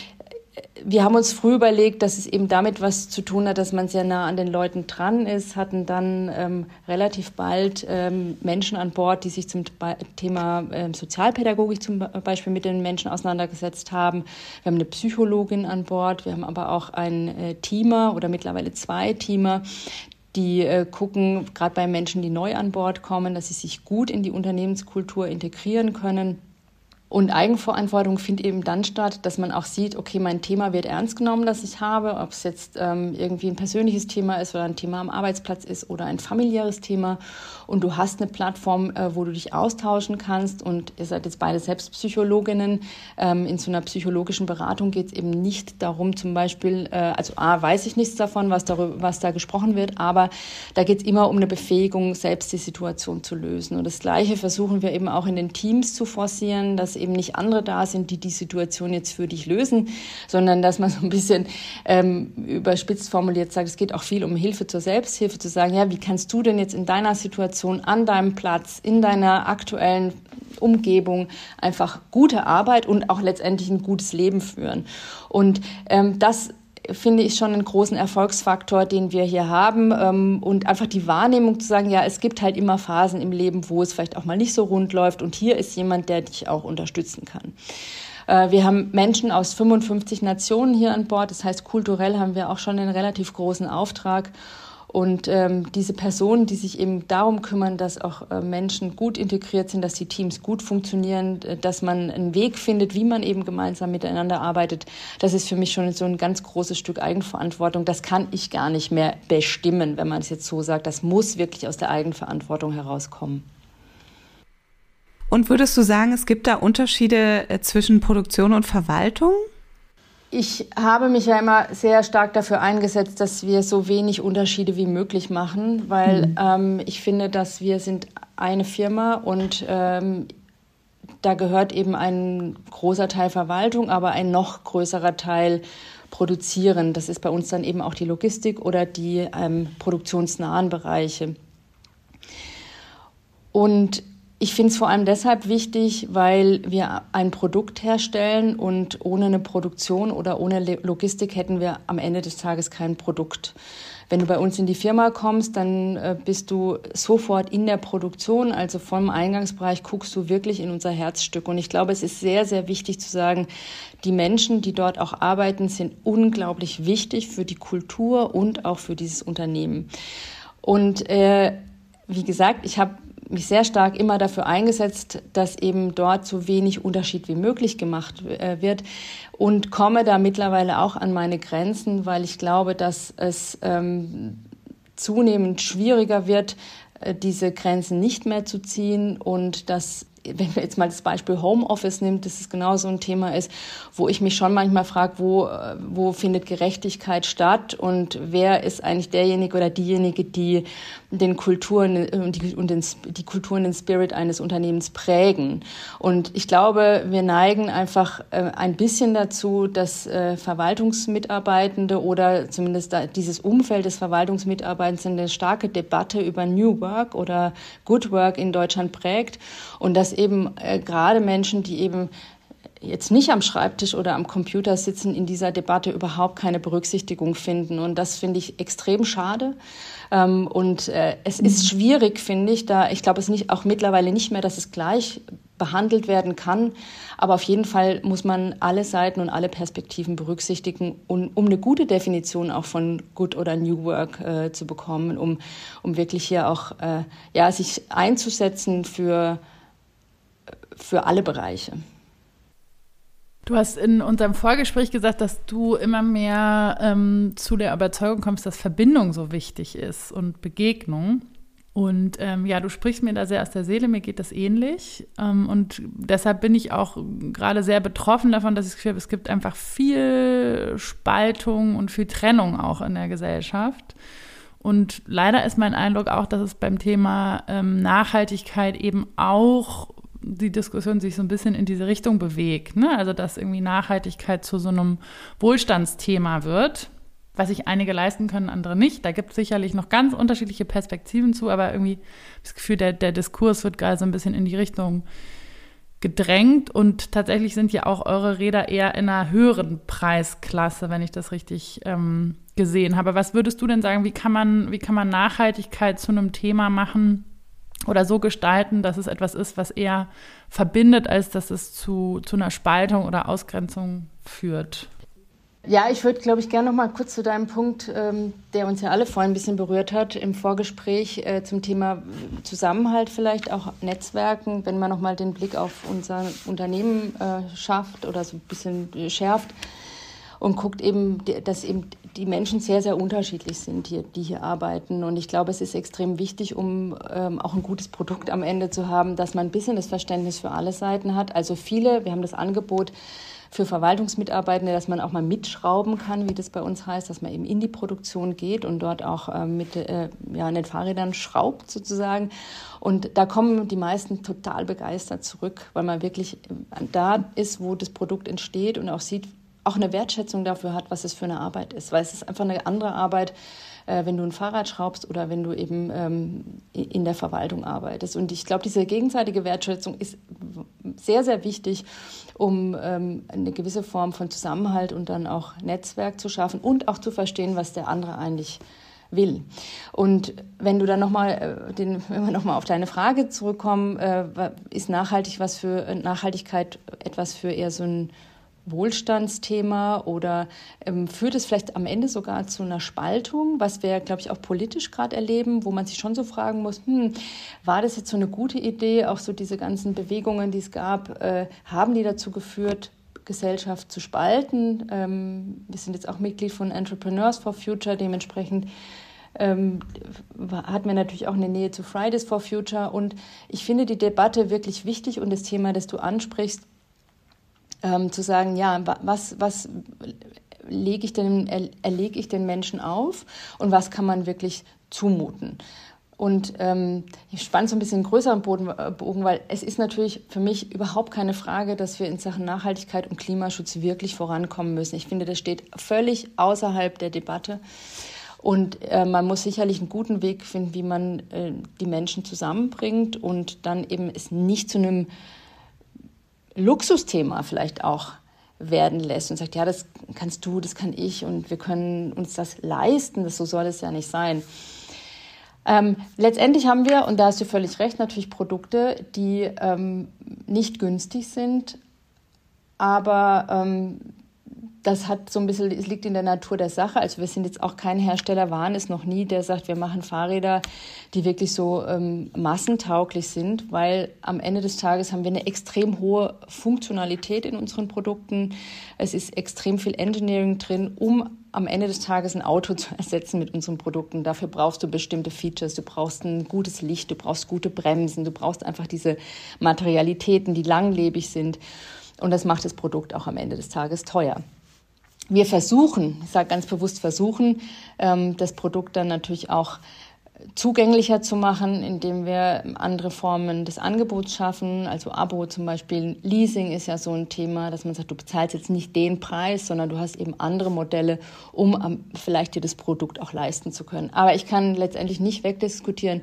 wir haben uns früh überlegt, dass es eben damit was zu tun hat, dass man sehr nah an den Leuten dran ist, hatten dann ähm, relativ bald ähm, Menschen an Bord, die sich zum Thema ähm, Sozialpädagogik zum Beispiel mit den Menschen auseinandergesetzt haben. Wir haben eine Psychologin an Bord, wir haben aber auch ein äh, Teamer oder mittlerweile zwei Teamer, die äh, gucken, gerade bei Menschen, die neu an Bord kommen, dass sie sich gut in die Unternehmenskultur integrieren können und Eigenverantwortung findet eben dann statt, dass man auch sieht, okay, mein Thema wird ernst genommen, das ich habe, ob es jetzt ähm, irgendwie ein persönliches Thema ist oder ein Thema am Arbeitsplatz ist oder ein familiäres Thema. Und du hast eine Plattform, äh, wo du dich austauschen kannst. Und ihr seid jetzt beide selbst Psychologinnen. Ähm, in so einer psychologischen Beratung geht es eben nicht darum, zum Beispiel, äh, also A, weiß ich nichts davon, was, darüber, was da gesprochen wird, aber da geht es immer um eine Befähigung, selbst die Situation zu lösen. Und das Gleiche versuchen wir eben auch in den Teams zu forcieren, dass eben nicht andere da sind, die die Situation jetzt für dich lösen, sondern dass man so ein bisschen ähm, überspitzt formuliert sagt, es geht auch viel um Hilfe zur Selbsthilfe, zu sagen, ja, wie kannst du denn jetzt in deiner Situation, an deinem Platz, in deiner aktuellen Umgebung einfach gute Arbeit und auch letztendlich ein gutes Leben führen. Und ähm, das finde ich schon einen großen Erfolgsfaktor, den wir hier haben. Ähm, und einfach die Wahrnehmung zu sagen, ja, es gibt halt immer Phasen im Leben, wo es vielleicht auch mal nicht so rund läuft. Und hier ist jemand, der dich auch unterstützen kann. Äh, wir haben Menschen aus 55 Nationen hier an Bord. Das heißt, kulturell haben wir auch schon einen relativ großen Auftrag. Und ähm, diese Personen, die sich eben darum kümmern, dass auch äh, Menschen gut integriert sind, dass die Teams gut funktionieren, dass man einen Weg findet, wie man eben gemeinsam miteinander arbeitet, das ist für mich schon so ein ganz großes Stück Eigenverantwortung. Das kann ich gar nicht mehr bestimmen, wenn man es jetzt so sagt. Das muss wirklich aus der Eigenverantwortung herauskommen. Und würdest du sagen, es gibt da Unterschiede äh, zwischen Produktion und Verwaltung? Ich habe mich ja immer sehr stark dafür eingesetzt, dass wir so wenig Unterschiede wie möglich machen, weil mhm. ähm, ich finde, dass wir sind eine Firma und ähm, da gehört eben ein großer Teil Verwaltung, aber ein noch größerer Teil Produzieren. Das ist bei uns dann eben auch die Logistik oder die ähm, produktionsnahen Bereiche. Und ich finde es vor allem deshalb wichtig, weil wir ein Produkt herstellen und ohne eine Produktion oder ohne Logistik hätten wir am Ende des Tages kein Produkt. Wenn du bei uns in die Firma kommst, dann äh, bist du sofort in der Produktion, also vom Eingangsbereich guckst du wirklich in unser Herzstück. Und ich glaube, es ist sehr, sehr wichtig zu sagen, die Menschen, die dort auch arbeiten, sind unglaublich wichtig für die Kultur und auch für dieses Unternehmen. Und äh, wie gesagt, ich habe mich sehr stark immer dafür eingesetzt, dass eben dort so wenig Unterschied wie möglich gemacht äh, wird und komme da mittlerweile auch an meine Grenzen, weil ich glaube, dass es ähm, zunehmend schwieriger wird, äh, diese Grenzen nicht mehr zu ziehen und dass wenn wir jetzt mal das Beispiel Homeoffice nimmt, dass es genau so ein Thema ist, wo ich mich schon manchmal frage, wo, wo findet Gerechtigkeit statt und wer ist eigentlich derjenige oder diejenige, die den Kulturen und die, und den, die Kulturen, den Spirit eines Unternehmens prägen. Und ich glaube, wir neigen einfach äh, ein bisschen dazu, dass äh, Verwaltungsmitarbeitende oder zumindest dieses Umfeld des Verwaltungsmitarbeitens eine starke Debatte über New Work oder Good Work in Deutschland prägt und dass eben äh, gerade Menschen, die eben jetzt nicht am Schreibtisch oder am Computer sitzen, in dieser Debatte überhaupt keine Berücksichtigung finden. Und das finde ich extrem schade. Ähm, und äh, es ist mhm. schwierig, finde ich, da ich glaube es nicht auch mittlerweile nicht mehr, dass es gleich behandelt werden kann. Aber auf jeden Fall muss man alle Seiten und alle Perspektiven berücksichtigen, um, um eine gute Definition auch von Good oder New Work äh, zu bekommen, um, um wirklich hier auch äh, ja, sich einzusetzen für, für alle Bereiche. Du hast in unserem Vorgespräch gesagt, dass du immer mehr ähm, zu der Überzeugung kommst, dass Verbindung so wichtig ist und Begegnung. Und ähm, ja, du sprichst mir da sehr aus der Seele, mir geht das ähnlich. Ähm, und deshalb bin ich auch gerade sehr betroffen davon, dass ich das es gibt einfach viel Spaltung und viel Trennung auch in der Gesellschaft. Und leider ist mein Eindruck auch, dass es beim Thema ähm, Nachhaltigkeit eben auch die Diskussion sich so ein bisschen in diese Richtung bewegt. Ne? Also, dass irgendwie Nachhaltigkeit zu so einem Wohlstandsthema wird, was sich einige leisten können, andere nicht. Da gibt es sicherlich noch ganz unterschiedliche Perspektiven zu, aber irgendwie das Gefühl, der, der Diskurs wird gerade so ein bisschen in die Richtung gedrängt und tatsächlich sind ja auch eure Räder eher in einer höheren Preisklasse, wenn ich das richtig ähm, gesehen habe. Was würdest du denn sagen, wie kann man, wie kann man Nachhaltigkeit zu einem Thema machen, oder so gestalten, dass es etwas ist, was eher verbindet, als dass es zu, zu einer Spaltung oder Ausgrenzung führt. Ja, ich würde, glaube ich, gerne noch mal kurz zu deinem Punkt, ähm, der uns ja alle vorhin ein bisschen berührt hat, im Vorgespräch äh, zum Thema Zusammenhalt vielleicht, auch Netzwerken, wenn man noch mal den Blick auf unser Unternehmen äh, schafft oder so ein bisschen schärft und guckt eben, dass eben die Menschen sehr, sehr unterschiedlich sind, hier, die hier arbeiten. Und ich glaube, es ist extrem wichtig, um ähm, auch ein gutes Produkt am Ende zu haben, dass man ein bisschen das Verständnis für alle Seiten hat. Also viele, wir haben das Angebot, für Verwaltungsmitarbeitende, dass man auch mal mitschrauben kann, wie das bei uns heißt, dass man eben in die Produktion geht und dort auch äh, mit äh, ja, an den Fahrrädern schraubt sozusagen. Und da kommen die meisten total begeistert zurück, weil man wirklich da ist, wo das Produkt entsteht und auch sieht, auch eine Wertschätzung dafür hat, was es für eine Arbeit ist. Weil es ist einfach eine andere Arbeit, äh, wenn du ein Fahrrad schraubst oder wenn du eben ähm, in der Verwaltung arbeitest. Und ich glaube, diese gegenseitige Wertschätzung ist sehr, sehr wichtig, um ähm, eine gewisse Form von Zusammenhalt und dann auch Netzwerk zu schaffen und auch zu verstehen, was der andere eigentlich will. Und wenn du dann nochmal, äh, wenn wir nochmal auf deine Frage zurückkommen, äh, ist nachhaltig was für Nachhaltigkeit etwas für eher so ein Wohlstandsthema oder ähm, führt es vielleicht am Ende sogar zu einer Spaltung, was wir, glaube ich, auch politisch gerade erleben, wo man sich schon so fragen muss, hm, war das jetzt so eine gute Idee, auch so diese ganzen Bewegungen, die es gab, äh, haben die dazu geführt, Gesellschaft zu spalten? Ähm, wir sind jetzt auch Mitglied von Entrepreneurs for Future, dementsprechend ähm, hatten wir natürlich auch eine Nähe zu Fridays for Future. Und ich finde die Debatte wirklich wichtig und das Thema, das du ansprichst, ähm, zu sagen, ja, was, was lege ich denn, erlege ich den Menschen auf und was kann man wirklich zumuten? Und ähm, ich spanne so ein bisschen größeren Boden, äh, Bogen, weil es ist natürlich für mich überhaupt keine Frage, dass wir in Sachen Nachhaltigkeit und Klimaschutz wirklich vorankommen müssen. Ich finde, das steht völlig außerhalb der Debatte. Und äh, man muss sicherlich einen guten Weg finden, wie man äh, die Menschen zusammenbringt und dann eben es nicht zu einem Luxusthema vielleicht auch werden lässt und sagt, ja, das kannst du, das kann ich und wir können uns das leisten, das so soll es ja nicht sein. Ähm, letztendlich haben wir, und da hast du völlig recht, natürlich Produkte, die ähm, nicht günstig sind, aber ähm, das hat so ein bisschen, es liegt in der Natur der Sache. Also wir sind jetzt auch kein Hersteller, waren es noch nie, der sagt, wir machen Fahrräder, die wirklich so ähm, massentauglich sind, weil am Ende des Tages haben wir eine extrem hohe Funktionalität in unseren Produkten. Es ist extrem viel Engineering drin, um am Ende des Tages ein Auto [LAUGHS] zu ersetzen mit unseren Produkten. Dafür brauchst du bestimmte Features. Du brauchst ein gutes Licht, du brauchst gute Bremsen, du brauchst einfach diese Materialitäten, die langlebig sind. Und das macht das Produkt auch am Ende des Tages teuer wir versuchen, ich sage ganz bewusst versuchen, ähm, das Produkt dann natürlich auch zugänglicher zu machen, indem wir andere Formen des Angebots schaffen. Also Abo zum Beispiel, Leasing ist ja so ein Thema, dass man sagt, du bezahlst jetzt nicht den Preis, sondern du hast eben andere Modelle, um vielleicht dir das Produkt auch leisten zu können. Aber ich kann letztendlich nicht wegdiskutieren,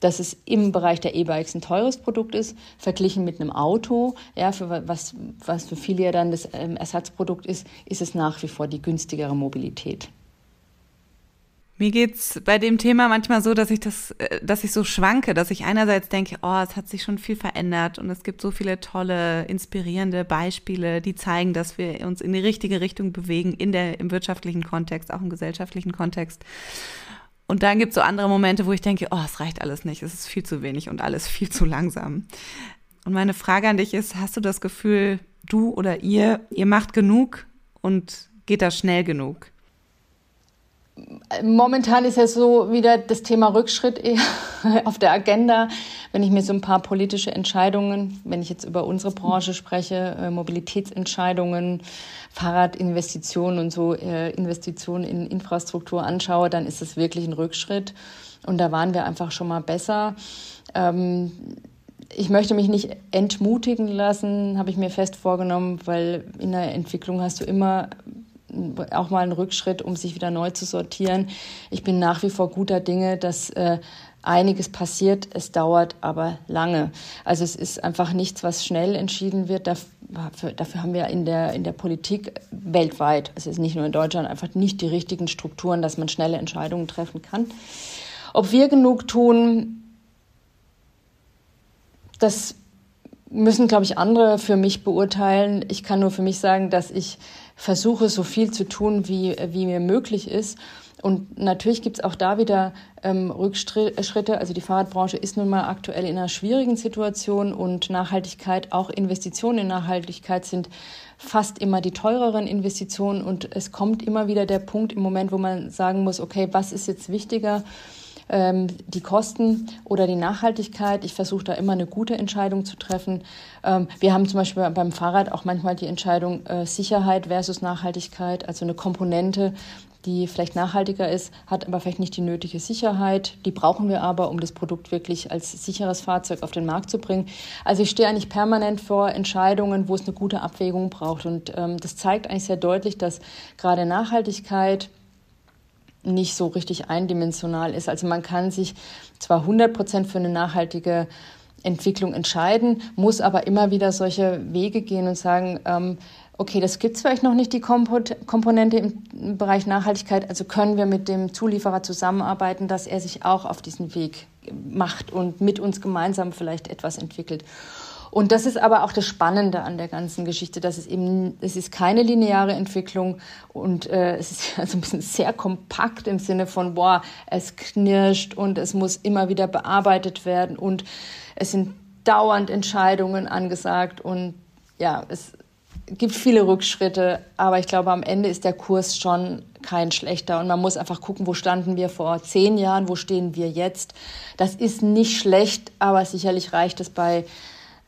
dass es im Bereich der E-Bikes ein teures Produkt ist, verglichen mit einem Auto, ja, für was, was für viele ja dann das ähm, Ersatzprodukt ist, ist es nach wie vor die günstigere Mobilität. Mir geht's bei dem Thema manchmal so, dass ich das, äh, dass ich so schwanke, dass ich einerseits denke, oh, es hat sich schon viel verändert und es gibt so viele tolle, inspirierende Beispiele, die zeigen, dass wir uns in die richtige Richtung bewegen, in der, im wirtschaftlichen Kontext, auch im gesellschaftlichen Kontext. Und dann gibt's so andere Momente, wo ich denke, oh, es reicht alles nicht, es ist viel zu wenig und alles viel zu langsam. Und meine Frage an dich ist, hast du das Gefühl, du oder ihr, ihr macht genug und geht das schnell genug? Momentan ist ja so wieder das Thema Rückschritt eher [LAUGHS] auf der Agenda. Wenn ich mir so ein paar politische Entscheidungen, wenn ich jetzt über unsere Branche spreche, äh, Mobilitätsentscheidungen, Fahrradinvestitionen und so äh, Investitionen in Infrastruktur anschaue, dann ist es wirklich ein Rückschritt. Und da waren wir einfach schon mal besser. Ähm, ich möchte mich nicht entmutigen lassen, habe ich mir fest vorgenommen, weil in der Entwicklung hast du immer auch mal einen Rückschritt, um sich wieder neu zu sortieren. Ich bin nach wie vor guter Dinge, dass äh, einiges passiert. Es dauert aber lange. Also es ist einfach nichts, was schnell entschieden wird. Dafür, dafür haben wir in der, in der Politik weltweit, es ist nicht nur in Deutschland, einfach nicht die richtigen Strukturen, dass man schnelle Entscheidungen treffen kann. Ob wir genug tun, das müssen, glaube ich, andere für mich beurteilen. Ich kann nur für mich sagen, dass ich versuche, so viel zu tun, wie, wie mir möglich ist. Und natürlich gibt es auch da wieder ähm, Rückschritte. Also die Fahrradbranche ist nun mal aktuell in einer schwierigen Situation und Nachhaltigkeit, auch Investitionen in Nachhaltigkeit sind fast immer die teureren Investitionen. Und es kommt immer wieder der Punkt im Moment, wo man sagen muss, okay, was ist jetzt wichtiger? Ähm, die Kosten oder die Nachhaltigkeit. Ich versuche da immer eine gute Entscheidung zu treffen. Ähm, wir haben zum Beispiel beim Fahrrad auch manchmal die Entscheidung äh, Sicherheit versus Nachhaltigkeit, also eine Komponente, die vielleicht nachhaltiger ist, hat aber vielleicht nicht die nötige Sicherheit. Die brauchen wir aber, um das Produkt wirklich als sicheres Fahrzeug auf den Markt zu bringen. Also ich stehe eigentlich permanent vor Entscheidungen, wo es eine gute Abwägung braucht. Und ähm, das zeigt eigentlich sehr deutlich, dass gerade Nachhaltigkeit, nicht so richtig eindimensional ist. Also man kann sich zwar 100 Prozent für eine nachhaltige Entwicklung entscheiden, muss aber immer wieder solche Wege gehen und sagen, ähm, okay, das gibt es vielleicht noch nicht, die Komponente im Bereich Nachhaltigkeit, also können wir mit dem Zulieferer zusammenarbeiten, dass er sich auch auf diesen Weg macht und mit uns gemeinsam vielleicht etwas entwickelt. Und das ist aber auch das Spannende an der ganzen Geschichte, dass es eben, es ist keine lineare Entwicklung und äh, es ist [LAUGHS] also ein bisschen sehr kompakt im Sinne von, boah, es knirscht und es muss immer wieder bearbeitet werden und es sind dauernd Entscheidungen angesagt und ja, es gibt viele Rückschritte, aber ich glaube, am Ende ist der Kurs schon kein schlechter und man muss einfach gucken, wo standen wir vor zehn Jahren, wo stehen wir jetzt. Das ist nicht schlecht, aber sicherlich reicht es bei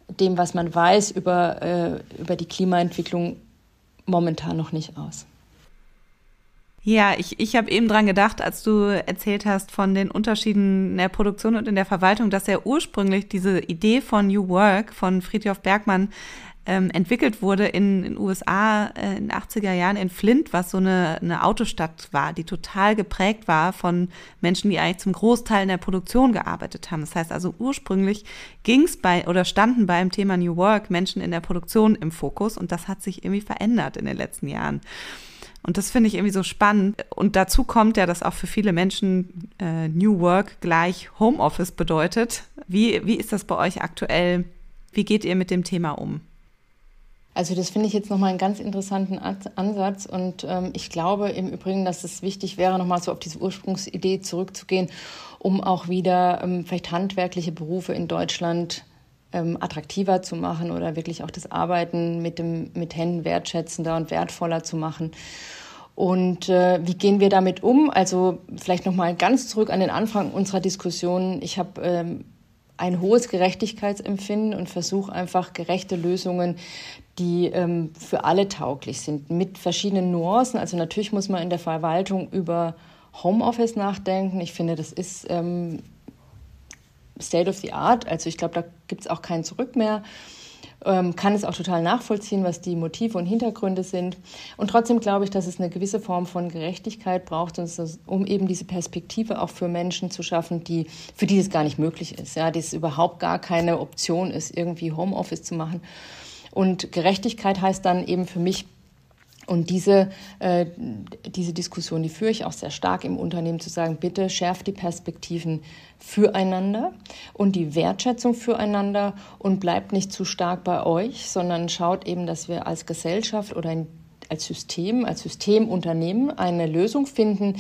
dem, was man weiß über, äh, über die Klimaentwicklung, momentan noch nicht aus. Ja, ich, ich habe eben dran gedacht, als du erzählt hast von den Unterschieden in der Produktion und in der Verwaltung, dass ja ursprünglich diese Idee von New Work von Friedhof Bergmann ähm, entwickelt wurde in den USA äh, in den 80er Jahren in Flint, was so eine, eine Autostadt war, die total geprägt war von Menschen, die eigentlich zum Großteil in der Produktion gearbeitet haben. Das heißt also ursprünglich ging es bei oder standen beim Thema New Work Menschen in der Produktion im Fokus und das hat sich irgendwie verändert in den letzten Jahren. Und das finde ich irgendwie so spannend. Und dazu kommt ja, dass auch für viele Menschen äh, New Work gleich Homeoffice bedeutet. Wie, wie ist das bei euch aktuell? Wie geht ihr mit dem Thema um? Also das finde ich jetzt nochmal einen ganz interessanten Ansatz und ähm, ich glaube im Übrigen, dass es wichtig wäre, nochmal so auf diese Ursprungsidee zurückzugehen, um auch wieder ähm, vielleicht handwerkliche Berufe in Deutschland ähm, attraktiver zu machen oder wirklich auch das Arbeiten mit, dem, mit Händen wertschätzender und wertvoller zu machen. Und äh, wie gehen wir damit um? Also vielleicht nochmal ganz zurück an den Anfang unserer Diskussion. Ich habe ähm, ein hohes Gerechtigkeitsempfinden und versuche einfach gerechte Lösungen, die ähm, für alle tauglich sind, mit verschiedenen Nuancen. Also natürlich muss man in der Verwaltung über Homeoffice nachdenken. Ich finde, das ist ähm, State of the Art. Also ich glaube, da gibt es auch kein Zurück mehr. Ähm, kann es auch total nachvollziehen, was die Motive und Hintergründe sind. Und trotzdem glaube ich, dass es eine gewisse Form von Gerechtigkeit braucht, um eben diese Perspektive auch für Menschen zu schaffen, die, für die es gar nicht möglich ist, ja, die es überhaupt gar keine Option ist, irgendwie Homeoffice zu machen. Und Gerechtigkeit heißt dann eben für mich, und diese, äh, diese Diskussion, die führe ich auch sehr stark im Unternehmen, zu sagen, bitte schärft die Perspektiven füreinander und die Wertschätzung füreinander und bleibt nicht zu stark bei euch, sondern schaut eben, dass wir als Gesellschaft oder ein, als System, als Systemunternehmen eine Lösung finden,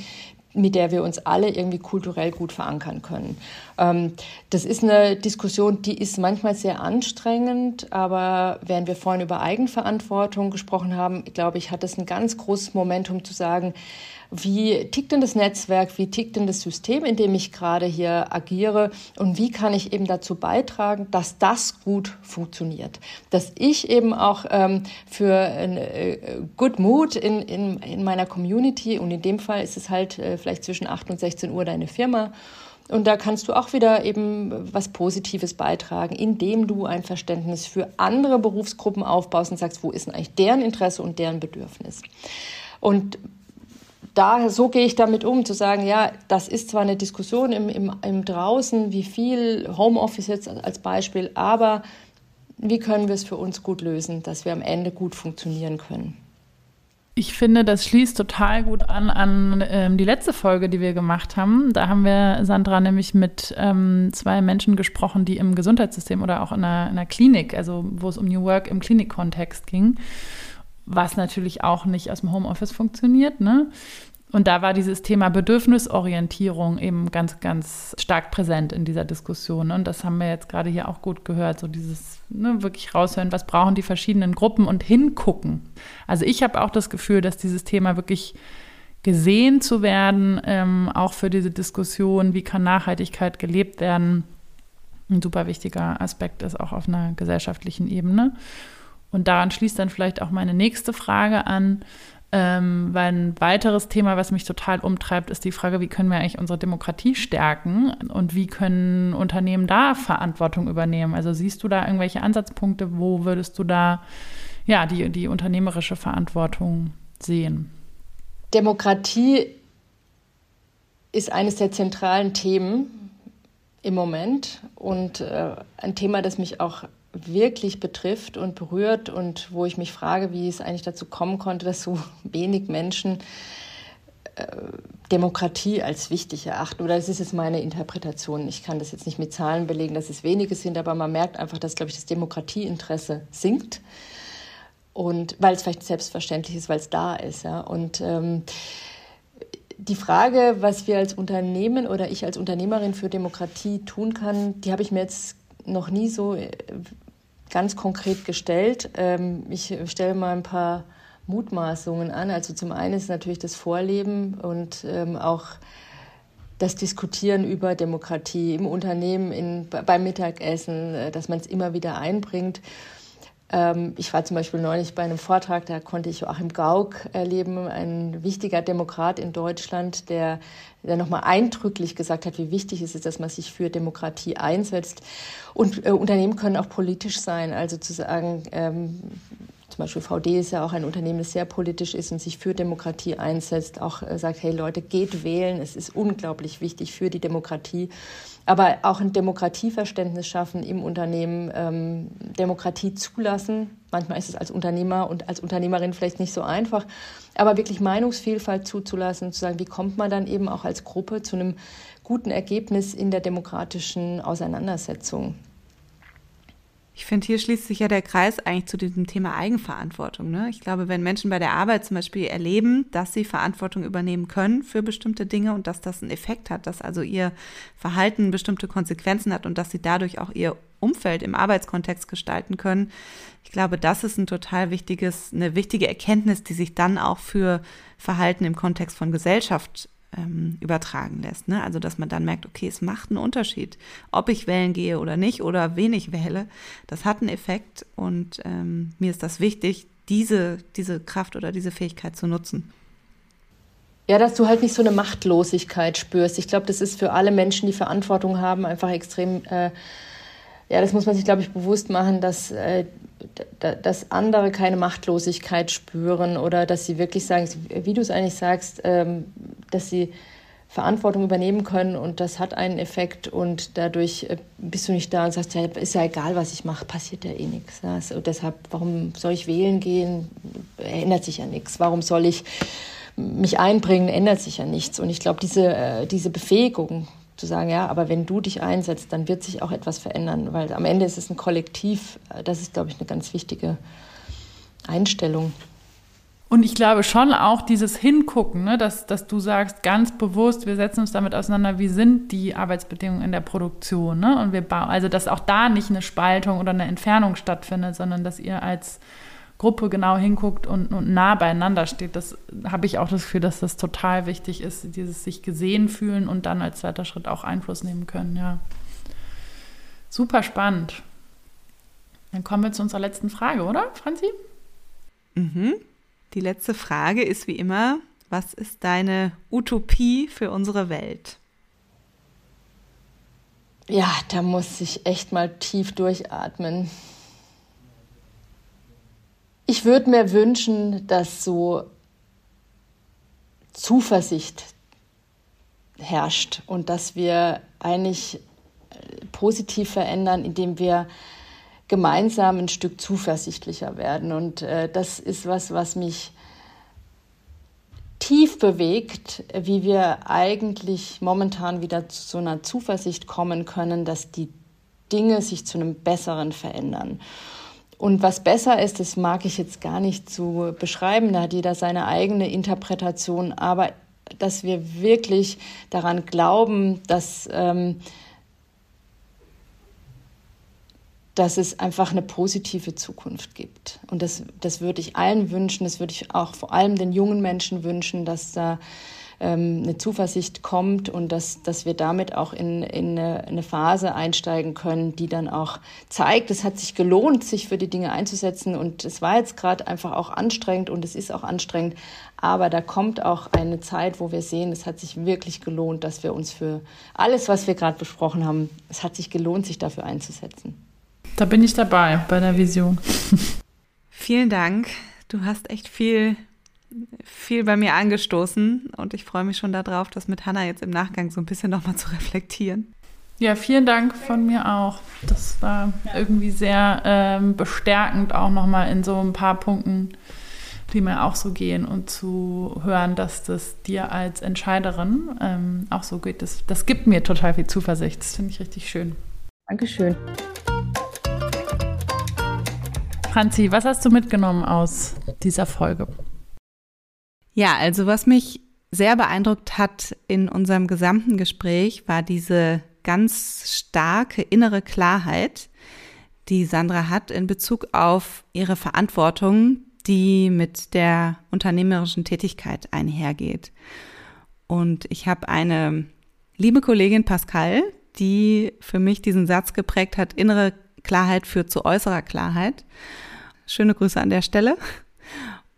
mit der wir uns alle irgendwie kulturell gut verankern können. Ähm, das ist eine Diskussion, die ist manchmal sehr anstrengend, aber während wir vorhin über Eigenverantwortung gesprochen haben, glaube ich, hat es ein ganz großes Momentum zu sagen, wie tickt denn das Netzwerk, wie tickt denn das System, in dem ich gerade hier agiere und wie kann ich eben dazu beitragen, dass das gut funktioniert. Dass ich eben auch ähm, für ein äh, Good Mood in, in, in meiner Community und in dem Fall ist es halt äh, vielleicht zwischen 8 und 16 Uhr deine Firma, und da kannst du auch wieder eben was Positives beitragen, indem du ein Verständnis für andere Berufsgruppen aufbaust und sagst, wo ist denn eigentlich deren Interesse und deren Bedürfnis. Und da, so gehe ich damit um, zu sagen, ja, das ist zwar eine Diskussion im, im, im Draußen, wie viel Homeoffice jetzt als Beispiel, aber wie können wir es für uns gut lösen, dass wir am Ende gut funktionieren können? Ich finde, das schließt total gut an an ähm, die letzte Folge, die wir gemacht haben. Da haben wir, Sandra, nämlich mit ähm, zwei Menschen gesprochen, die im Gesundheitssystem oder auch in einer, in einer Klinik, also wo es um New Work im Klinikkontext ging was natürlich auch nicht aus dem Homeoffice funktioniert. Ne? Und da war dieses Thema Bedürfnisorientierung eben ganz, ganz stark präsent in dieser Diskussion. Und das haben wir jetzt gerade hier auch gut gehört, so dieses ne, wirklich raushören, was brauchen die verschiedenen Gruppen und hingucken. Also ich habe auch das Gefühl, dass dieses Thema wirklich gesehen zu werden, ähm, auch für diese Diskussion, wie kann Nachhaltigkeit gelebt werden, ein super wichtiger Aspekt ist, auch auf einer gesellschaftlichen Ebene. Und daran schließt dann vielleicht auch meine nächste Frage an, ähm, weil ein weiteres Thema, was mich total umtreibt, ist die Frage, wie können wir eigentlich unsere Demokratie stärken und wie können Unternehmen da Verantwortung übernehmen? Also siehst du da irgendwelche Ansatzpunkte, wo würdest du da ja die, die unternehmerische Verantwortung sehen? Demokratie ist eines der zentralen Themen im Moment und äh, ein Thema, das mich auch wirklich betrifft und berührt und wo ich mich frage, wie es eigentlich dazu kommen konnte, dass so [LAUGHS] wenig Menschen äh, Demokratie als wichtig erachten. Oder das ist jetzt meine Interpretation. Ich kann das jetzt nicht mit Zahlen belegen, dass es wenige sind, aber man merkt einfach, dass, glaube ich, das Demokratieinteresse sinkt. Und weil es vielleicht selbstverständlich ist, weil es da ist. Ja. Und ähm, die Frage, was wir als Unternehmen oder ich als Unternehmerin für Demokratie tun kann, die habe ich mir jetzt noch nie so äh, ganz konkret gestellt. Ähm, ich stelle mal ein paar Mutmaßungen an. Also zum einen ist natürlich das Vorleben und ähm, auch das Diskutieren über Demokratie im Unternehmen, in, beim Mittagessen, äh, dass man es immer wieder einbringt. Ähm, ich war zum Beispiel neulich bei einem Vortrag, da konnte ich Joachim Gauck erleben, ein wichtiger Demokrat in Deutschland, der, der nochmal eindrücklich gesagt hat, wie wichtig es ist, dass man sich für Demokratie einsetzt. Und äh, Unternehmen können auch politisch sein, also zu sagen, ähm, zum Beispiel VD ist ja auch ein Unternehmen, das sehr politisch ist und sich für Demokratie einsetzt, auch äh, sagt, hey Leute, geht wählen, es ist unglaublich wichtig für die Demokratie. Aber auch ein Demokratieverständnis schaffen im Unternehmen, ähm, Demokratie zulassen. Manchmal ist es als Unternehmer und als Unternehmerin vielleicht nicht so einfach, aber wirklich Meinungsvielfalt zuzulassen, zu sagen, wie kommt man dann eben auch als Gruppe zu einem guten Ergebnis in der demokratischen Auseinandersetzung. Ich finde, hier schließt sich ja der Kreis eigentlich zu diesem Thema Eigenverantwortung. Ne? Ich glaube, wenn Menschen bei der Arbeit zum Beispiel erleben, dass sie Verantwortung übernehmen können für bestimmte Dinge und dass das einen Effekt hat, dass also ihr Verhalten bestimmte Konsequenzen hat und dass sie dadurch auch ihr Umfeld im Arbeitskontext gestalten können. Ich glaube, das ist ein total wichtiges, eine wichtige Erkenntnis, die sich dann auch für Verhalten im Kontext von Gesellschaft ähm, übertragen lässt. Ne? Also dass man dann merkt, okay, es macht einen Unterschied, ob ich wählen gehe oder nicht oder wenig wähle. Das hat einen Effekt und ähm, mir ist das wichtig, diese, diese Kraft oder diese Fähigkeit zu nutzen. ja, dass du halt nicht so eine Machtlosigkeit spürst. Ich glaube, das ist für alle Menschen, die Verantwortung haben, einfach extrem, äh, ja, das muss man sich, glaube ich, bewusst machen, dass, äh, dass andere keine Machtlosigkeit spüren oder dass sie wirklich sagen, wie du es eigentlich sagst, ähm, dass sie Verantwortung übernehmen können und das hat einen Effekt und dadurch äh, bist du nicht da und sagst, ja, ist ja egal, was ich mache, passiert ja eh nichts. Ja, deshalb, warum soll ich wählen gehen? Ändert sich ja nichts. Warum soll ich mich einbringen? Ändert sich ja nichts. Und ich glaube, diese, äh, diese Befähigung zu sagen, ja, aber wenn du dich einsetzt, dann wird sich auch etwas verändern, weil am Ende ist es ein Kollektiv. Das ist, glaube ich, eine ganz wichtige Einstellung. Und ich glaube schon auch dieses Hingucken, ne, dass, dass du sagst ganz bewusst, wir setzen uns damit auseinander, wie sind die Arbeitsbedingungen in der Produktion. Ne? Und wir bauen, also dass auch da nicht eine Spaltung oder eine Entfernung stattfindet, sondern dass ihr als Gruppe genau hinguckt und, und nah beieinander steht. Das habe ich auch das Gefühl, dass das total wichtig ist, dieses sich gesehen fühlen und dann als zweiter Schritt auch Einfluss nehmen können, ja. Super spannend. Dann kommen wir zu unserer letzten Frage, oder, Franzi? Mhm. Die letzte Frage ist wie immer, was ist deine Utopie für unsere Welt? Ja, da muss ich echt mal tief durchatmen. Ich würde mir wünschen, dass so Zuversicht herrscht und dass wir eigentlich äh, positiv verändern, indem wir gemeinsam ein Stück zuversichtlicher werden. Und äh, das ist was, was mich tief bewegt, wie wir eigentlich momentan wieder zu so einer Zuversicht kommen können, dass die Dinge sich zu einem Besseren verändern. Und was besser ist, das mag ich jetzt gar nicht zu beschreiben, da hat jeder seine eigene Interpretation, aber dass wir wirklich daran glauben, dass ähm, dass es einfach eine positive Zukunft gibt. Und das, das würde ich allen wünschen, das würde ich auch vor allem den jungen Menschen wünschen, dass da ähm, eine Zuversicht kommt und dass, dass wir damit auch in, in eine, eine Phase einsteigen können, die dann auch zeigt, es hat sich gelohnt, sich für die Dinge einzusetzen. Und es war jetzt gerade einfach auch anstrengend und es ist auch anstrengend. Aber da kommt auch eine Zeit, wo wir sehen, es hat sich wirklich gelohnt, dass wir uns für alles, was wir gerade besprochen haben, es hat sich gelohnt, sich dafür einzusetzen. Da bin ich dabei bei der Vision. [LAUGHS] Vielen Dank. Du hast echt viel, viel bei mir angestoßen und ich freue mich schon darauf, das mit Hanna jetzt im Nachgang so ein bisschen nochmal zu reflektieren. Ja, vielen Dank von mir auch. Das war irgendwie sehr ähm, bestärkend, auch nochmal in so ein paar Punkten, die mir auch so gehen und zu hören, dass das dir als Entscheiderin ähm, auch so geht. Das, das gibt mir total viel Zuversicht. Das finde ich richtig schön. Dankeschön. Franzi, was hast du mitgenommen aus dieser Folge? Ja, also was mich sehr beeindruckt hat in unserem gesamten Gespräch, war diese ganz starke innere Klarheit, die Sandra hat in Bezug auf ihre Verantwortung, die mit der unternehmerischen Tätigkeit einhergeht. Und ich habe eine liebe Kollegin Pascal, die für mich diesen Satz geprägt hat, innere Klarheit führt zu äußerer Klarheit. Schöne Grüße an der Stelle.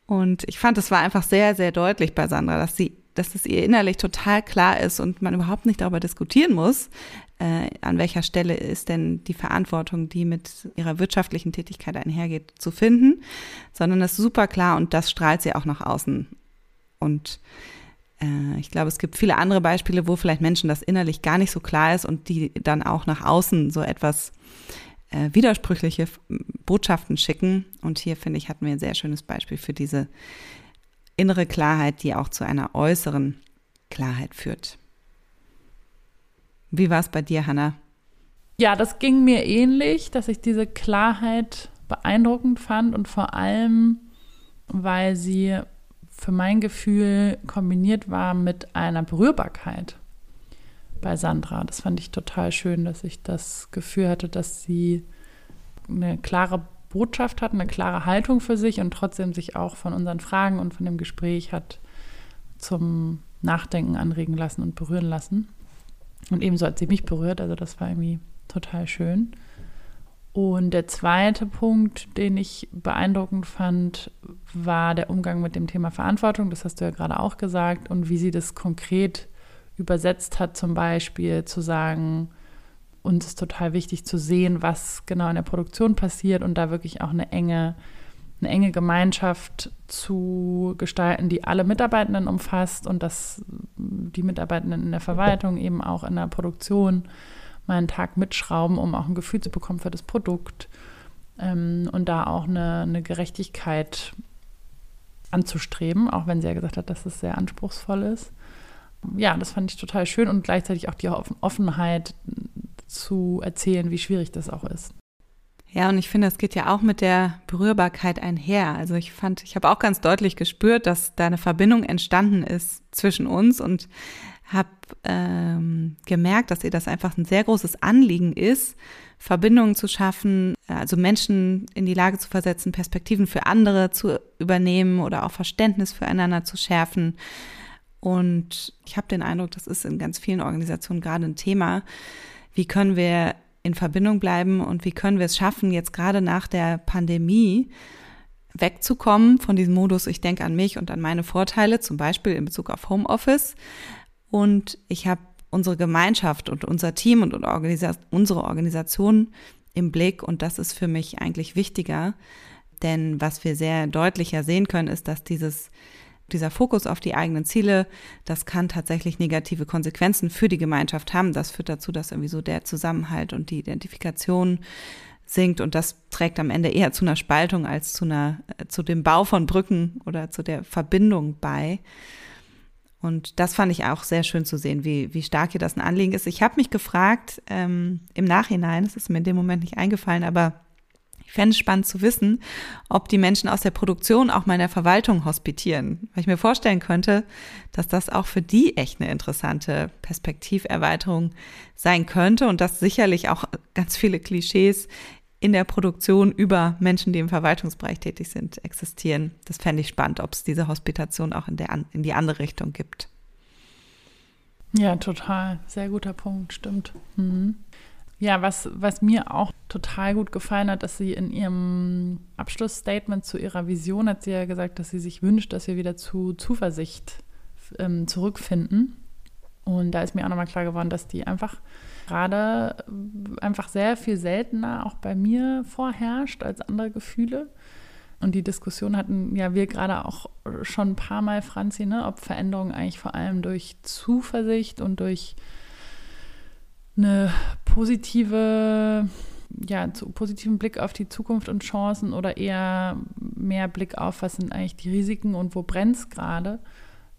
Und ich fand, es war einfach sehr, sehr deutlich bei Sandra, dass sie, dass es ihr innerlich total klar ist und man überhaupt nicht darüber diskutieren muss, äh, an welcher Stelle ist denn die Verantwortung, die mit ihrer wirtschaftlichen Tätigkeit einhergeht, zu finden, sondern das ist super klar und das strahlt sie auch nach außen. Und äh, ich glaube, es gibt viele andere Beispiele, wo vielleicht Menschen das innerlich gar nicht so klar ist und die dann auch nach außen so etwas äh, widersprüchliche Botschaften schicken. Und hier, finde ich, hatten wir ein sehr schönes Beispiel für diese innere Klarheit, die auch zu einer äußeren Klarheit führt. Wie war es bei dir, Hannah? Ja, das ging mir ähnlich, dass ich diese Klarheit beeindruckend fand und vor allem, weil sie für mein Gefühl kombiniert war mit einer Berührbarkeit bei Sandra. Das fand ich total schön, dass ich das Gefühl hatte, dass sie eine klare Botschaft hat, eine klare Haltung für sich und trotzdem sich auch von unseren Fragen und von dem Gespräch hat zum Nachdenken anregen lassen und berühren lassen. Und ebenso hat sie mich berührt, also das war irgendwie total schön. Und der zweite Punkt, den ich beeindruckend fand, war der Umgang mit dem Thema Verantwortung. Das hast du ja gerade auch gesagt. Und wie sie das konkret übersetzt hat, zum Beispiel zu sagen, uns ist total wichtig zu sehen, was genau in der Produktion passiert und da wirklich auch eine enge, eine enge Gemeinschaft zu gestalten, die alle Mitarbeitenden umfasst und dass die Mitarbeitenden in der Verwaltung eben auch in der Produktion mal einen Tag mitschrauben, um auch ein Gefühl zu bekommen für das Produkt ähm, und da auch eine, eine Gerechtigkeit anzustreben, auch wenn sie ja gesagt hat, dass es sehr anspruchsvoll ist. Ja, das fand ich total schön und gleichzeitig auch die Offenheit zu erzählen, wie schwierig das auch ist. Ja, und ich finde, es geht ja auch mit der Berührbarkeit einher. Also ich fand, ich habe auch ganz deutlich gespürt, dass da eine Verbindung entstanden ist zwischen uns und habe ähm, gemerkt, dass ihr das einfach ein sehr großes Anliegen ist, Verbindungen zu schaffen, also Menschen in die Lage zu versetzen, Perspektiven für andere zu übernehmen oder auch Verständnis füreinander zu schärfen. Und ich habe den Eindruck, das ist in ganz vielen Organisationen gerade ein Thema. Wie können wir in Verbindung bleiben und wie können wir es schaffen, jetzt gerade nach der Pandemie wegzukommen von diesem Modus, ich denke an mich und an meine Vorteile, zum Beispiel in Bezug auf Homeoffice, und ich habe unsere Gemeinschaft und unser Team und unsere Organisation im Blick. Und das ist für mich eigentlich wichtiger, denn was wir sehr deutlicher sehen können, ist, dass dieses dieser Fokus auf die eigenen Ziele, das kann tatsächlich negative Konsequenzen für die Gemeinschaft haben. Das führt dazu, dass irgendwie so der Zusammenhalt und die Identifikation sinkt und das trägt am Ende eher zu einer Spaltung als zu einer zu dem Bau von Brücken oder zu der Verbindung bei. Und das fand ich auch sehr schön zu sehen, wie, wie stark hier das ein Anliegen ist. Ich habe mich gefragt, ähm, im Nachhinein, es ist mir in dem Moment nicht eingefallen, aber ich fände es spannend zu wissen, ob die Menschen aus der Produktion auch mal in der Verwaltung hospitieren. Weil ich mir vorstellen könnte, dass das auch für die echt eine interessante Perspektiverweiterung sein könnte und dass sicherlich auch ganz viele Klischees in der Produktion über Menschen, die im Verwaltungsbereich tätig sind, existieren. Das fände ich spannend, ob es diese Hospitation auch in, der, in die andere Richtung gibt. Ja, total. Sehr guter Punkt, stimmt. Mhm. Ja, was, was mir auch total gut gefallen hat, dass sie in ihrem Abschlussstatement zu ihrer Vision hat sie ja gesagt, dass sie sich wünscht, dass wir wieder zu Zuversicht ähm, zurückfinden. Und da ist mir auch nochmal klar geworden, dass die einfach gerade einfach sehr viel seltener auch bei mir vorherrscht als andere Gefühle. Und die Diskussion hatten ja wir gerade auch schon ein paar Mal, Franzi, ne, ob Veränderungen eigentlich vor allem durch Zuversicht und durch eine positive, ja, zu, positiven Blick auf die Zukunft und Chancen oder eher mehr Blick auf, was sind eigentlich die Risiken und wo brennt es gerade.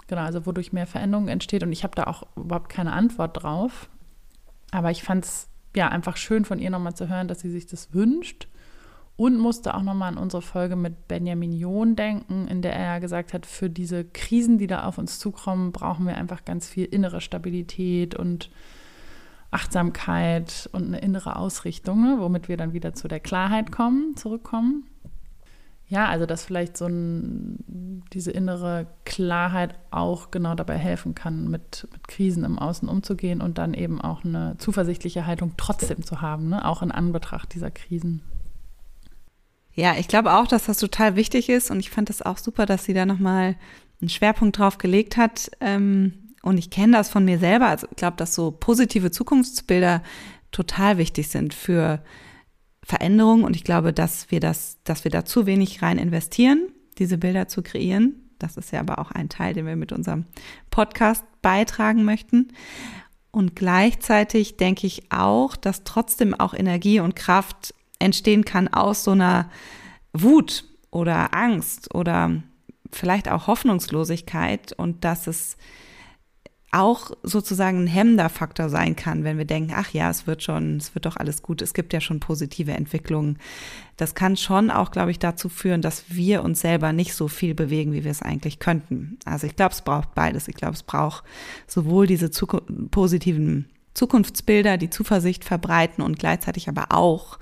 Genau, also wodurch mehr Veränderung entsteht. Und ich habe da auch überhaupt keine Antwort drauf. Aber ich fand es ja einfach schön von ihr nochmal zu hören, dass sie sich das wünscht. Und musste auch nochmal an unsere Folge mit Benjamin John denken, in der er gesagt hat, für diese Krisen, die da auf uns zukommen, brauchen wir einfach ganz viel innere Stabilität und Achtsamkeit und eine innere Ausrichtung, ne, womit wir dann wieder zu der Klarheit kommen, zurückkommen. Ja, also dass vielleicht so ein, diese innere Klarheit auch genau dabei helfen kann, mit, mit Krisen im Außen umzugehen und dann eben auch eine zuversichtliche Haltung trotzdem zu haben, ne? auch in Anbetracht dieser Krisen. Ja, ich glaube auch, dass das total wichtig ist und ich fand das auch super, dass sie da nochmal einen Schwerpunkt drauf gelegt hat. Ähm, und ich kenne das von mir selber. Also ich glaube, dass so positive Zukunftsbilder total wichtig sind für Veränderung und ich glaube, dass wir das, dass wir da zu wenig rein investieren, diese Bilder zu kreieren. Das ist ja aber auch ein Teil, den wir mit unserem Podcast beitragen möchten. Und gleichzeitig denke ich auch, dass trotzdem auch Energie und Kraft entstehen kann aus so einer Wut oder Angst oder vielleicht auch Hoffnungslosigkeit und dass es auch sozusagen ein hemmender Faktor sein kann, wenn wir denken, ach ja, es wird schon, es wird doch alles gut, es gibt ja schon positive Entwicklungen. Das kann schon auch, glaube ich, dazu führen, dass wir uns selber nicht so viel bewegen, wie wir es eigentlich könnten. Also ich glaube, es braucht beides. Ich glaube, es braucht sowohl diese Zukunft, positiven Zukunftsbilder, die Zuversicht verbreiten und gleichzeitig aber auch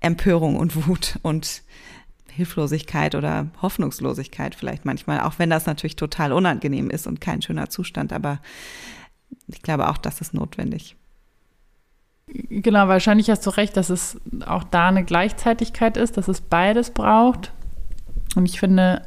Empörung und Wut und Hilflosigkeit oder Hoffnungslosigkeit vielleicht manchmal, auch wenn das natürlich total unangenehm ist und kein schöner Zustand, aber ich glaube auch, das ist notwendig. Genau, wahrscheinlich hast du recht, dass es auch da eine Gleichzeitigkeit ist, dass es beides braucht. Und ich finde,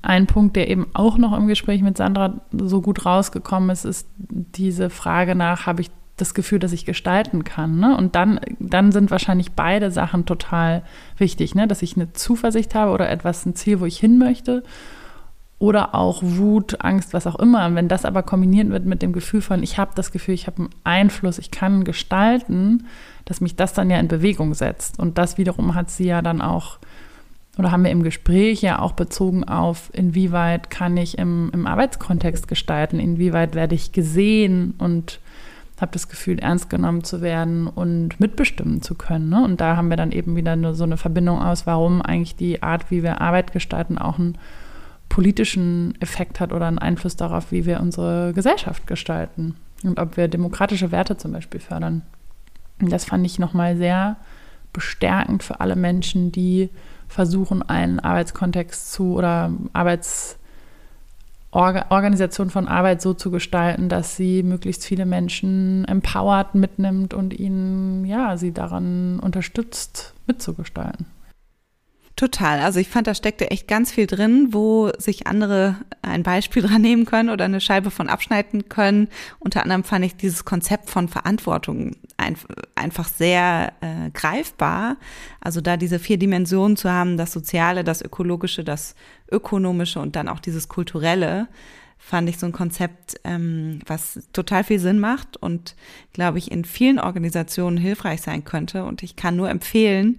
ein Punkt, der eben auch noch im Gespräch mit Sandra so gut rausgekommen ist, ist diese Frage nach, habe ich das Gefühl, dass ich gestalten kann. Ne? Und dann, dann sind wahrscheinlich beide Sachen total wichtig, ne? dass ich eine Zuversicht habe oder etwas, ein Ziel, wo ich hin möchte. Oder auch Wut, Angst, was auch immer. Wenn das aber kombiniert wird mit dem Gefühl von, ich habe das Gefühl, ich habe einen Einfluss, ich kann gestalten, dass mich das dann ja in Bewegung setzt. Und das wiederum hat sie ja dann auch, oder haben wir im Gespräch ja auch bezogen auf, inwieweit kann ich im, im Arbeitskontext gestalten, inwieweit werde ich gesehen und habe das Gefühl, ernst genommen zu werden und mitbestimmen zu können. Ne? Und da haben wir dann eben wieder nur so eine Verbindung aus, warum eigentlich die Art, wie wir Arbeit gestalten, auch einen politischen Effekt hat oder einen Einfluss darauf, wie wir unsere Gesellschaft gestalten und ob wir demokratische Werte zum Beispiel fördern. Und das fand ich nochmal sehr bestärkend für alle Menschen, die versuchen, einen Arbeitskontext zu oder Arbeits Orga Organisation von Arbeit so zu gestalten, dass sie möglichst viele Menschen empowert mitnimmt und ihnen, ja, sie daran unterstützt, mitzugestalten. Total. Also ich fand, da steckte echt ganz viel drin, wo sich andere ein Beispiel [LAUGHS] dran nehmen können oder eine Scheibe von abschneiden können. Unter anderem fand ich dieses Konzept von Verantwortung einfach sehr äh, greifbar. Also da diese vier Dimensionen zu haben, das Soziale, das Ökologische, das Ökonomische und dann auch dieses Kulturelle, fand ich so ein Konzept, ähm, was total viel Sinn macht und, glaube ich, in vielen Organisationen hilfreich sein könnte. Und ich kann nur empfehlen,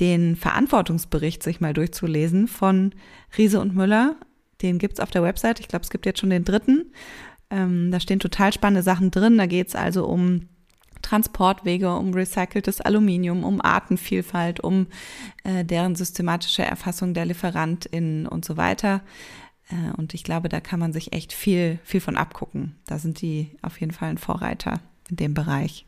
den Verantwortungsbericht sich mal durchzulesen von Riese und Müller. Den gibt's auf der Website. Ich glaube, es gibt jetzt schon den dritten. Ähm, da stehen total spannende Sachen drin. Da geht's also um Transportwege, um recyceltes Aluminium, um Artenvielfalt, um äh, deren systematische Erfassung der LieferantInnen und so weiter. Äh, und ich glaube, da kann man sich echt viel, viel von abgucken. Da sind die auf jeden Fall ein Vorreiter in dem Bereich.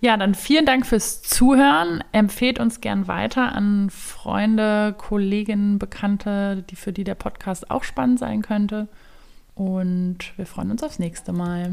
Ja, dann vielen Dank fürs Zuhören. Empfehlt uns gern weiter an Freunde, Kolleginnen, Bekannte, die für die der Podcast auch spannend sein könnte. Und wir freuen uns aufs nächste Mal.